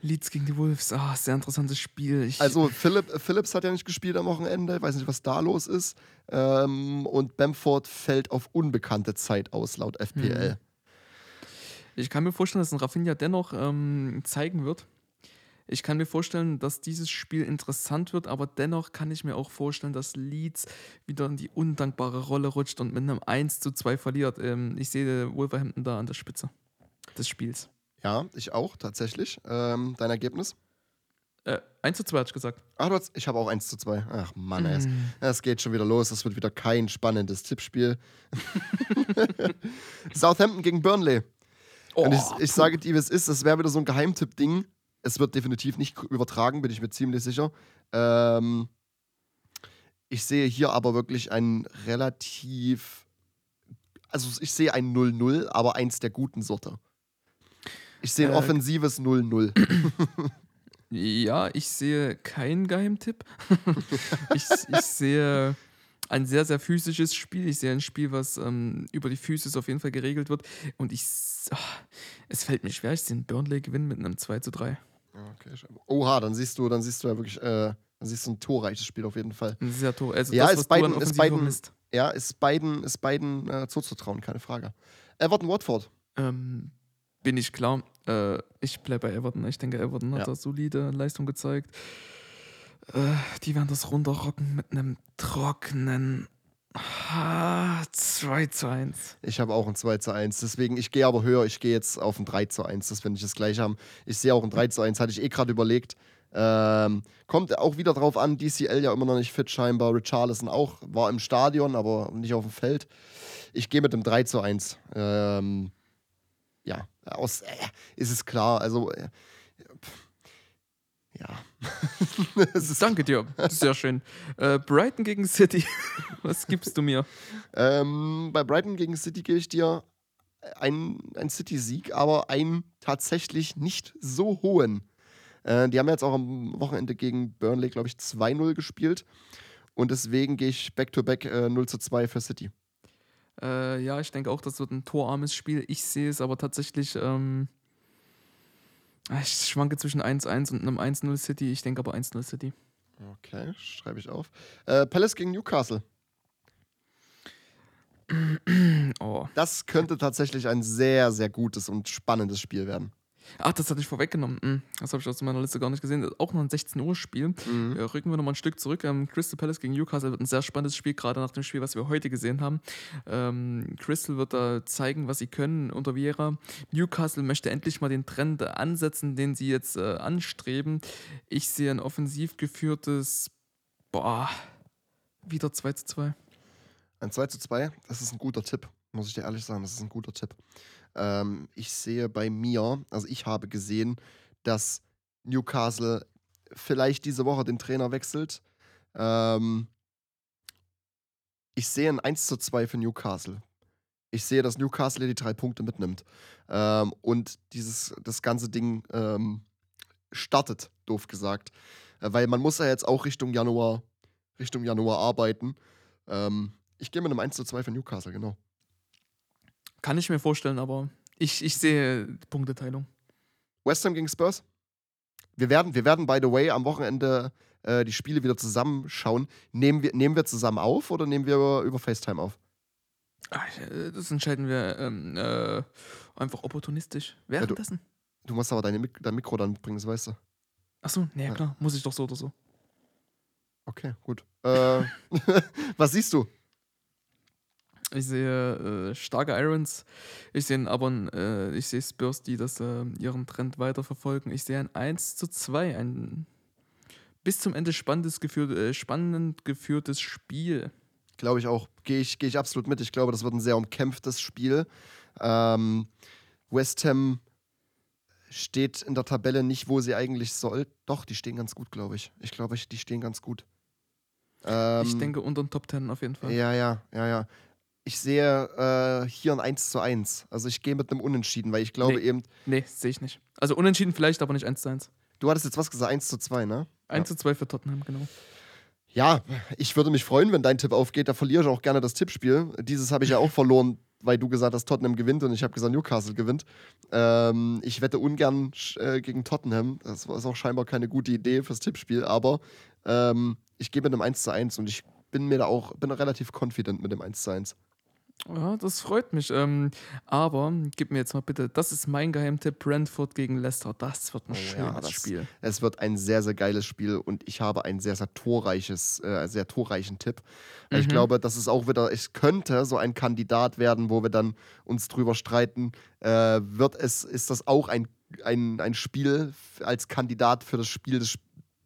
Leeds gegen die Wolves, ah, sehr interessantes Spiel. Ich also Philipp, Phillips hat ja nicht gespielt am Wochenende, ich weiß nicht, was da los ist. Ähm, und Bamford fällt auf unbekannte Zeit aus, laut FPL. Mhm. Ich kann mir vorstellen, dass ein Rafinha dennoch ähm, zeigen wird. Ich kann mir vorstellen, dass dieses Spiel interessant wird, aber dennoch kann ich mir auch vorstellen, dass Leeds wieder in die undankbare Rolle rutscht und mit einem 1 zu 2 verliert. Ähm, ich sehe Wolverhampton da an der Spitze des Spiels. Ja, ich auch, tatsächlich. Ähm, dein Ergebnis? Äh, 1 zu 2 hatte ich gesagt. Ach, du hast, ich habe auch 1 zu 2. Ach Mann, mm. es geht schon wieder los. Es wird wieder kein spannendes Tippspiel. Southampton gegen Burnley. Oh, und ich, ich sage dir, wie es ist, das wäre wieder so ein Geheimtipp-Ding. Es wird definitiv nicht übertragen, bin ich mir ziemlich sicher. Ähm, ich sehe hier aber wirklich ein relativ. Also ich sehe ein 0-0, aber eins der guten Sorte. Ich sehe ein äh, offensives 0-0. ja, ich sehe keinen Geheimtipp. ich, ich sehe ein sehr, sehr physisches Spiel. Ich sehe ein Spiel, was ähm, über die Physis auf jeden Fall geregelt wird. Und ich. Oh, es fällt mir schwer, ich sehe einen Burnley gewinnen mit einem 2 zu 3. Okay, Oha, dann siehst du, dann siehst du ja wirklich, äh, dann siehst du ein torreiches Spiel auf jeden Fall. Ein sehr tor also ja, das, ist, beiden, ist beiden, ja, ist beiden, ist beiden äh, zuzutrauen, keine Frage. Everton Watford. Ähm, bin ich klar. Äh, ich bleibe bei Everton. Ich denke, Everton hat ja. da solide Leistung gezeigt. Äh, die werden das runterrocken mit einem trockenen 2 zu 1. Ich habe auch ein 2 zu 1. Deswegen, ich gehe aber höher. Ich gehe jetzt auf ein 3 zu 1. Das finde ich das gleiche haben. Ich sehe auch ein 3 zu 1. Hatte ich eh gerade überlegt. Ähm, kommt auch wieder drauf an. DCL ja immer noch nicht fit scheinbar. Richarlison auch. War im Stadion, aber nicht auf dem Feld. Ich gehe mit dem 3 zu 1. Ähm, ja, aus, äh, ist es klar. Also, äh, ja. Danke dir, sehr schön. Äh, Brighton gegen City, was gibst du mir? Ähm, bei Brighton gegen City gebe ich dir einen, City-Sieg, aber einen tatsächlich nicht so hohen. Äh, die haben jetzt auch am Wochenende gegen Burnley, glaube ich, 2-0 gespielt. und deswegen gehe ich back-to-back äh, 0 zu 2 für City. Äh, ja, ich denke auch, das wird ein torarmes Spiel. Ich sehe es aber tatsächlich. Ähm, ich schwanke zwischen 1-1 und einem 1-0 City. Ich denke aber 1-0 City. Okay, schreibe ich auf. Äh, Palace gegen Newcastle. Oh. Das könnte tatsächlich ein sehr, sehr gutes und spannendes Spiel werden. Ach, das hatte ich vorweggenommen. Hm, Das habe ich aus meiner Liste gar nicht gesehen. Auch noch ein 16-Uhr-Spiel. Mhm. Äh, rücken wir nochmal ein Stück zurück. Ähm, Crystal Palace gegen Newcastle wird ein sehr spannendes Spiel, gerade nach dem Spiel, was wir heute gesehen haben. Ähm, Crystal wird da zeigen, was sie können unter Vieira. Newcastle möchte endlich mal den Trend ansetzen, den sie jetzt äh, anstreben. Ich sehe ein offensiv geführtes, boah, wieder 2 zu 2. Ein 2 zu 2, das ist ein guter Tipp, muss ich dir ehrlich sagen, das ist ein guter Tipp. Ähm, ich sehe bei mir, also ich habe gesehen, dass Newcastle vielleicht diese Woche den Trainer wechselt. Ähm, ich sehe ein 1 zu 2 für Newcastle. Ich sehe, dass Newcastle die drei Punkte mitnimmt ähm, und dieses, das ganze Ding ähm, startet, doof gesagt. Äh, weil man muss ja jetzt auch Richtung Januar, Richtung Januar arbeiten. Ähm, ich gehe mit einem 1 zu 2 für Newcastle, genau. Kann ich mir vorstellen, aber ich, ich sehe Punkteteilung. West Ham gegen Spurs. Wir werden, wir werden, by the way, am Wochenende äh, die Spiele wieder zusammenschauen. Nehmen wir, nehmen wir zusammen auf oder nehmen wir über, über FaceTime auf? Ah, äh, Das entscheiden wir ähm, äh, einfach opportunistisch. Währenddessen. Du musst aber deine dein Mikro dann mitbringen, das weißt du. Achso, nee, Ja. klar, muss ich doch so oder so. Okay, gut. Äh, was siehst du? Ich sehe äh, starke Irons. Ich sehe aber äh, ich sehe Spurs, die das äh, ihren Trend weiterverfolgen. Ich sehe ein 1 zu 2, ein bis zum Ende spannendes geführt, äh, spannend geführtes Spiel. Glaube ich auch. Gehe ich, geh ich absolut mit. Ich glaube, das wird ein sehr umkämpftes Spiel. Ähm, West Ham steht in der Tabelle nicht, wo sie eigentlich soll. Doch, die stehen ganz gut, glaube ich. Ich glaube, die stehen ganz gut. Ähm, ich denke unter den Top 10 auf jeden Fall. Ja, ja, ja, ja. Ich sehe äh, hier ein 1 zu 1. Also ich gehe mit einem Unentschieden, weil ich glaube Nee. eben, Nee, sehe ich nicht. Also unentschieden vielleicht, aber nicht 1 zu 1. du hattest jetzt was gesagt, 1 zu 2, ne? 1 zu 2 für Tottenham, genau. Ja, ich würde mich freuen, wenn dein Tipp aufgeht. Da verliere ich auch gerne das Tippspiel. Dieses habe ich ja auch verloren, weil du gesagt hast, Tottenham gewinnt und ich habe gesagt, Newcastle gewinnt. Ähm, ich wette ungern äh, gegen Tottenham. Das war- ist auch scheinbar keine gute Idee fürs Tippspiel, aber ähm, ich gehe mit einem 1 zu 1 und ich bin mir da auch, bin relativ confident mit dem 1 zu 1. Ja, das freut mich. Ähm, aber gib mir jetzt mal bitte, das ist mein Geheimtipp: Brentford gegen Leicester. Das wird ein Oh ja, schönes das- Spiel. Es wird ein sehr, sehr geiles Spiel und ich habe ein sehr, sehr torreiches, äh, sehr torreichen Tipp. Ich Mhm. glaube, das ist auch wieder, es könnte so ein Kandidat werden, wo wir dann uns drüber streiten. Äh, wird es, ist das auch ein, ein, ein Spiel als Kandidat für das Spiel des,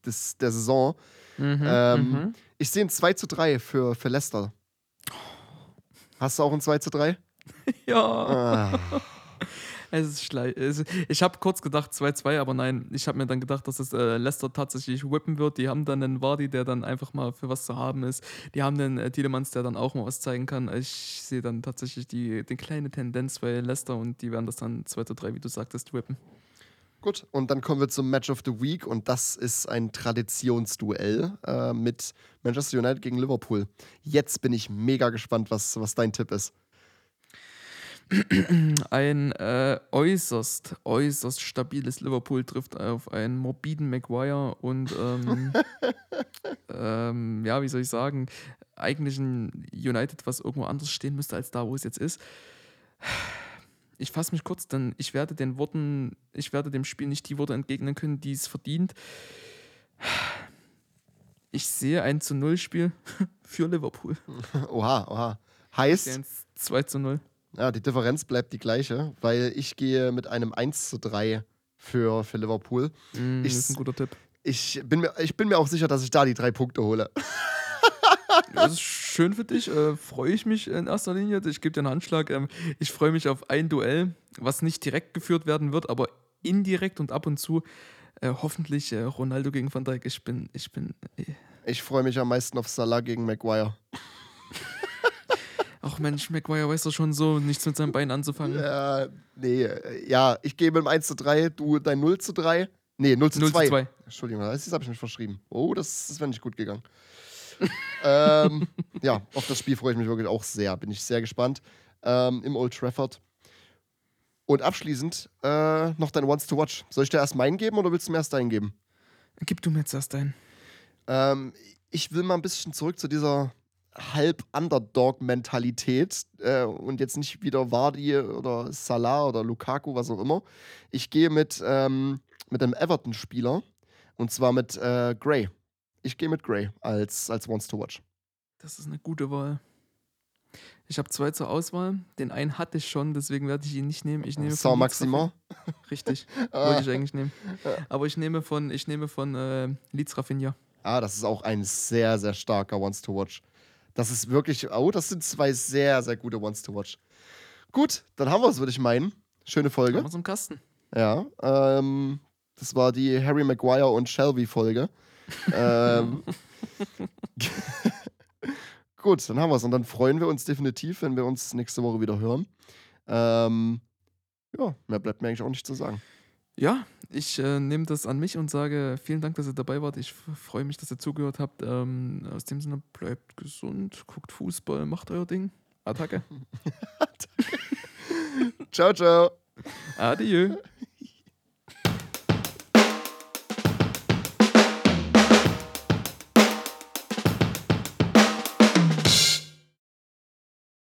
des, der Saison? Mhm, Ähm, mhm. Ich sehe ein 2 zu 3 für, für Leicester. Hast du auch ein 2 zu 3? Ja, Ah, es ist schlecht. Ich habe kurz gedacht 2-2, aber nein, ich habe mir dann gedacht, dass es äh, Leicester tatsächlich whippen wird. Die haben dann einen Vardy, der dann einfach mal für was zu haben ist. Die haben den äh, Tielemans, der dann auch mal was zeigen kann. Ich sehe dann tatsächlich die, die kleine Tendenz bei Leicester und die werden das dann 2-3, wie du sagtest, whippen. Gut, und dann kommen wir zum Match of the Week und das ist ein Traditionsduell äh, mit Manchester United gegen Liverpool. Jetzt bin ich mega gespannt, was, was dein Tipp ist. Ein äh, äußerst, äußerst stabiles Liverpool trifft auf einen morbiden Maguire und ähm, ähm, ja, wie soll ich sagen, eigentlich ein United, was irgendwo anders stehen müsste als da, wo es jetzt ist. Ich fasse mich kurz, denn ich werde den Worten, ich werde dem Spiel nicht die Worte entgegnen können, die es verdient. Ich sehe ein zu Null Spiel für Liverpool. Oha, oha. Heißt, sehe ein 2 zu 0. ja, die Differenz bleibt die gleiche, weil ich gehe mit einem 1 zu 3 für, für Liverpool. Mm, Ich das ist ein guter Tipp. Ich bin, mir, ich bin mir auch sicher, dass ich da die drei Punkte hole. Das ist schön für dich. Äh, freue ich mich in erster Linie. Ich gebe dir einen Handschlag. Ähm, ich freue mich auf ein Duell, was nicht direkt geführt werden wird, aber indirekt und ab und zu äh, hoffentlich äh, Ronaldo gegen Van Dijk. Ich bin, ich bin. Äh, Ich freue mich am meisten auf Salah gegen Maguire. ach Mensch, Maguire weiß doch schon so, nichts mit seinem Bein anzufangen. Ja, nee, äh, ja, ich gehe mit dem 1 zu 3, du dein 0 zu 3. Nee, 0 zu 0 zu 2. 2. Entschuldigung, das habe ich mich verschrieben. Oh, das, das wäre nicht gut gegangen. Ähm, ja, auf das Spiel freue ich mich wirklich auch sehr. Bin ich sehr gespannt. Ähm, Im Old Trafford. Und abschließend äh, noch dein Once to Watch. Soll ich dir erst meinen geben oder willst du mir erst deinen geben? Gib du mir jetzt erst deinen. Ähm, ich will mal ein bisschen zurück zu dieser Halb-Underdog-Mentalität äh, und jetzt nicht wieder Vardy oder Salah oder Lukaku, was auch immer. Ich gehe mit, ähm, mit einem Everton-Spieler und zwar mit äh, Gray. Ich gehe mit Gray als, als Once to Watch. Das ist eine gute Wahl. Ich habe zwei zur Auswahl. Den einen hatte ich schon, deswegen werde ich ihn nicht nehmen. Ich nehme Saint Maximin. Richtig, wollte ich eigentlich nehmen. Aber ich nehme von, ich nehme von äh, Leeds Rafinha. Ah, das ist auch ein sehr, sehr starker Once to Watch. Das ist wirklich, oh, das sind zwei sehr, sehr gute Once to Watch. Gut, dann haben wir es, würde ich meinen. Schöne Haben Folge. wir im Kasten. Ja, ähm, das war die Harry Maguire und Shelby-Folge. Ähm, gut, dann haben wir es. Und dann freuen wir uns definitiv, wenn wir uns nächste Woche wieder hören. Ähm, ja, mehr bleibt mir eigentlich auch nicht zu sagen. Ja, ich äh, nehme das an mich und sage vielen Dank, dass ihr dabei wart. Ich freue mich, dass ihr zugehört habt. Ähm, aus dem Sinne, bleibt gesund, guckt Fußball, macht euer Ding. Attacke. Ciao, ciao. Adieu.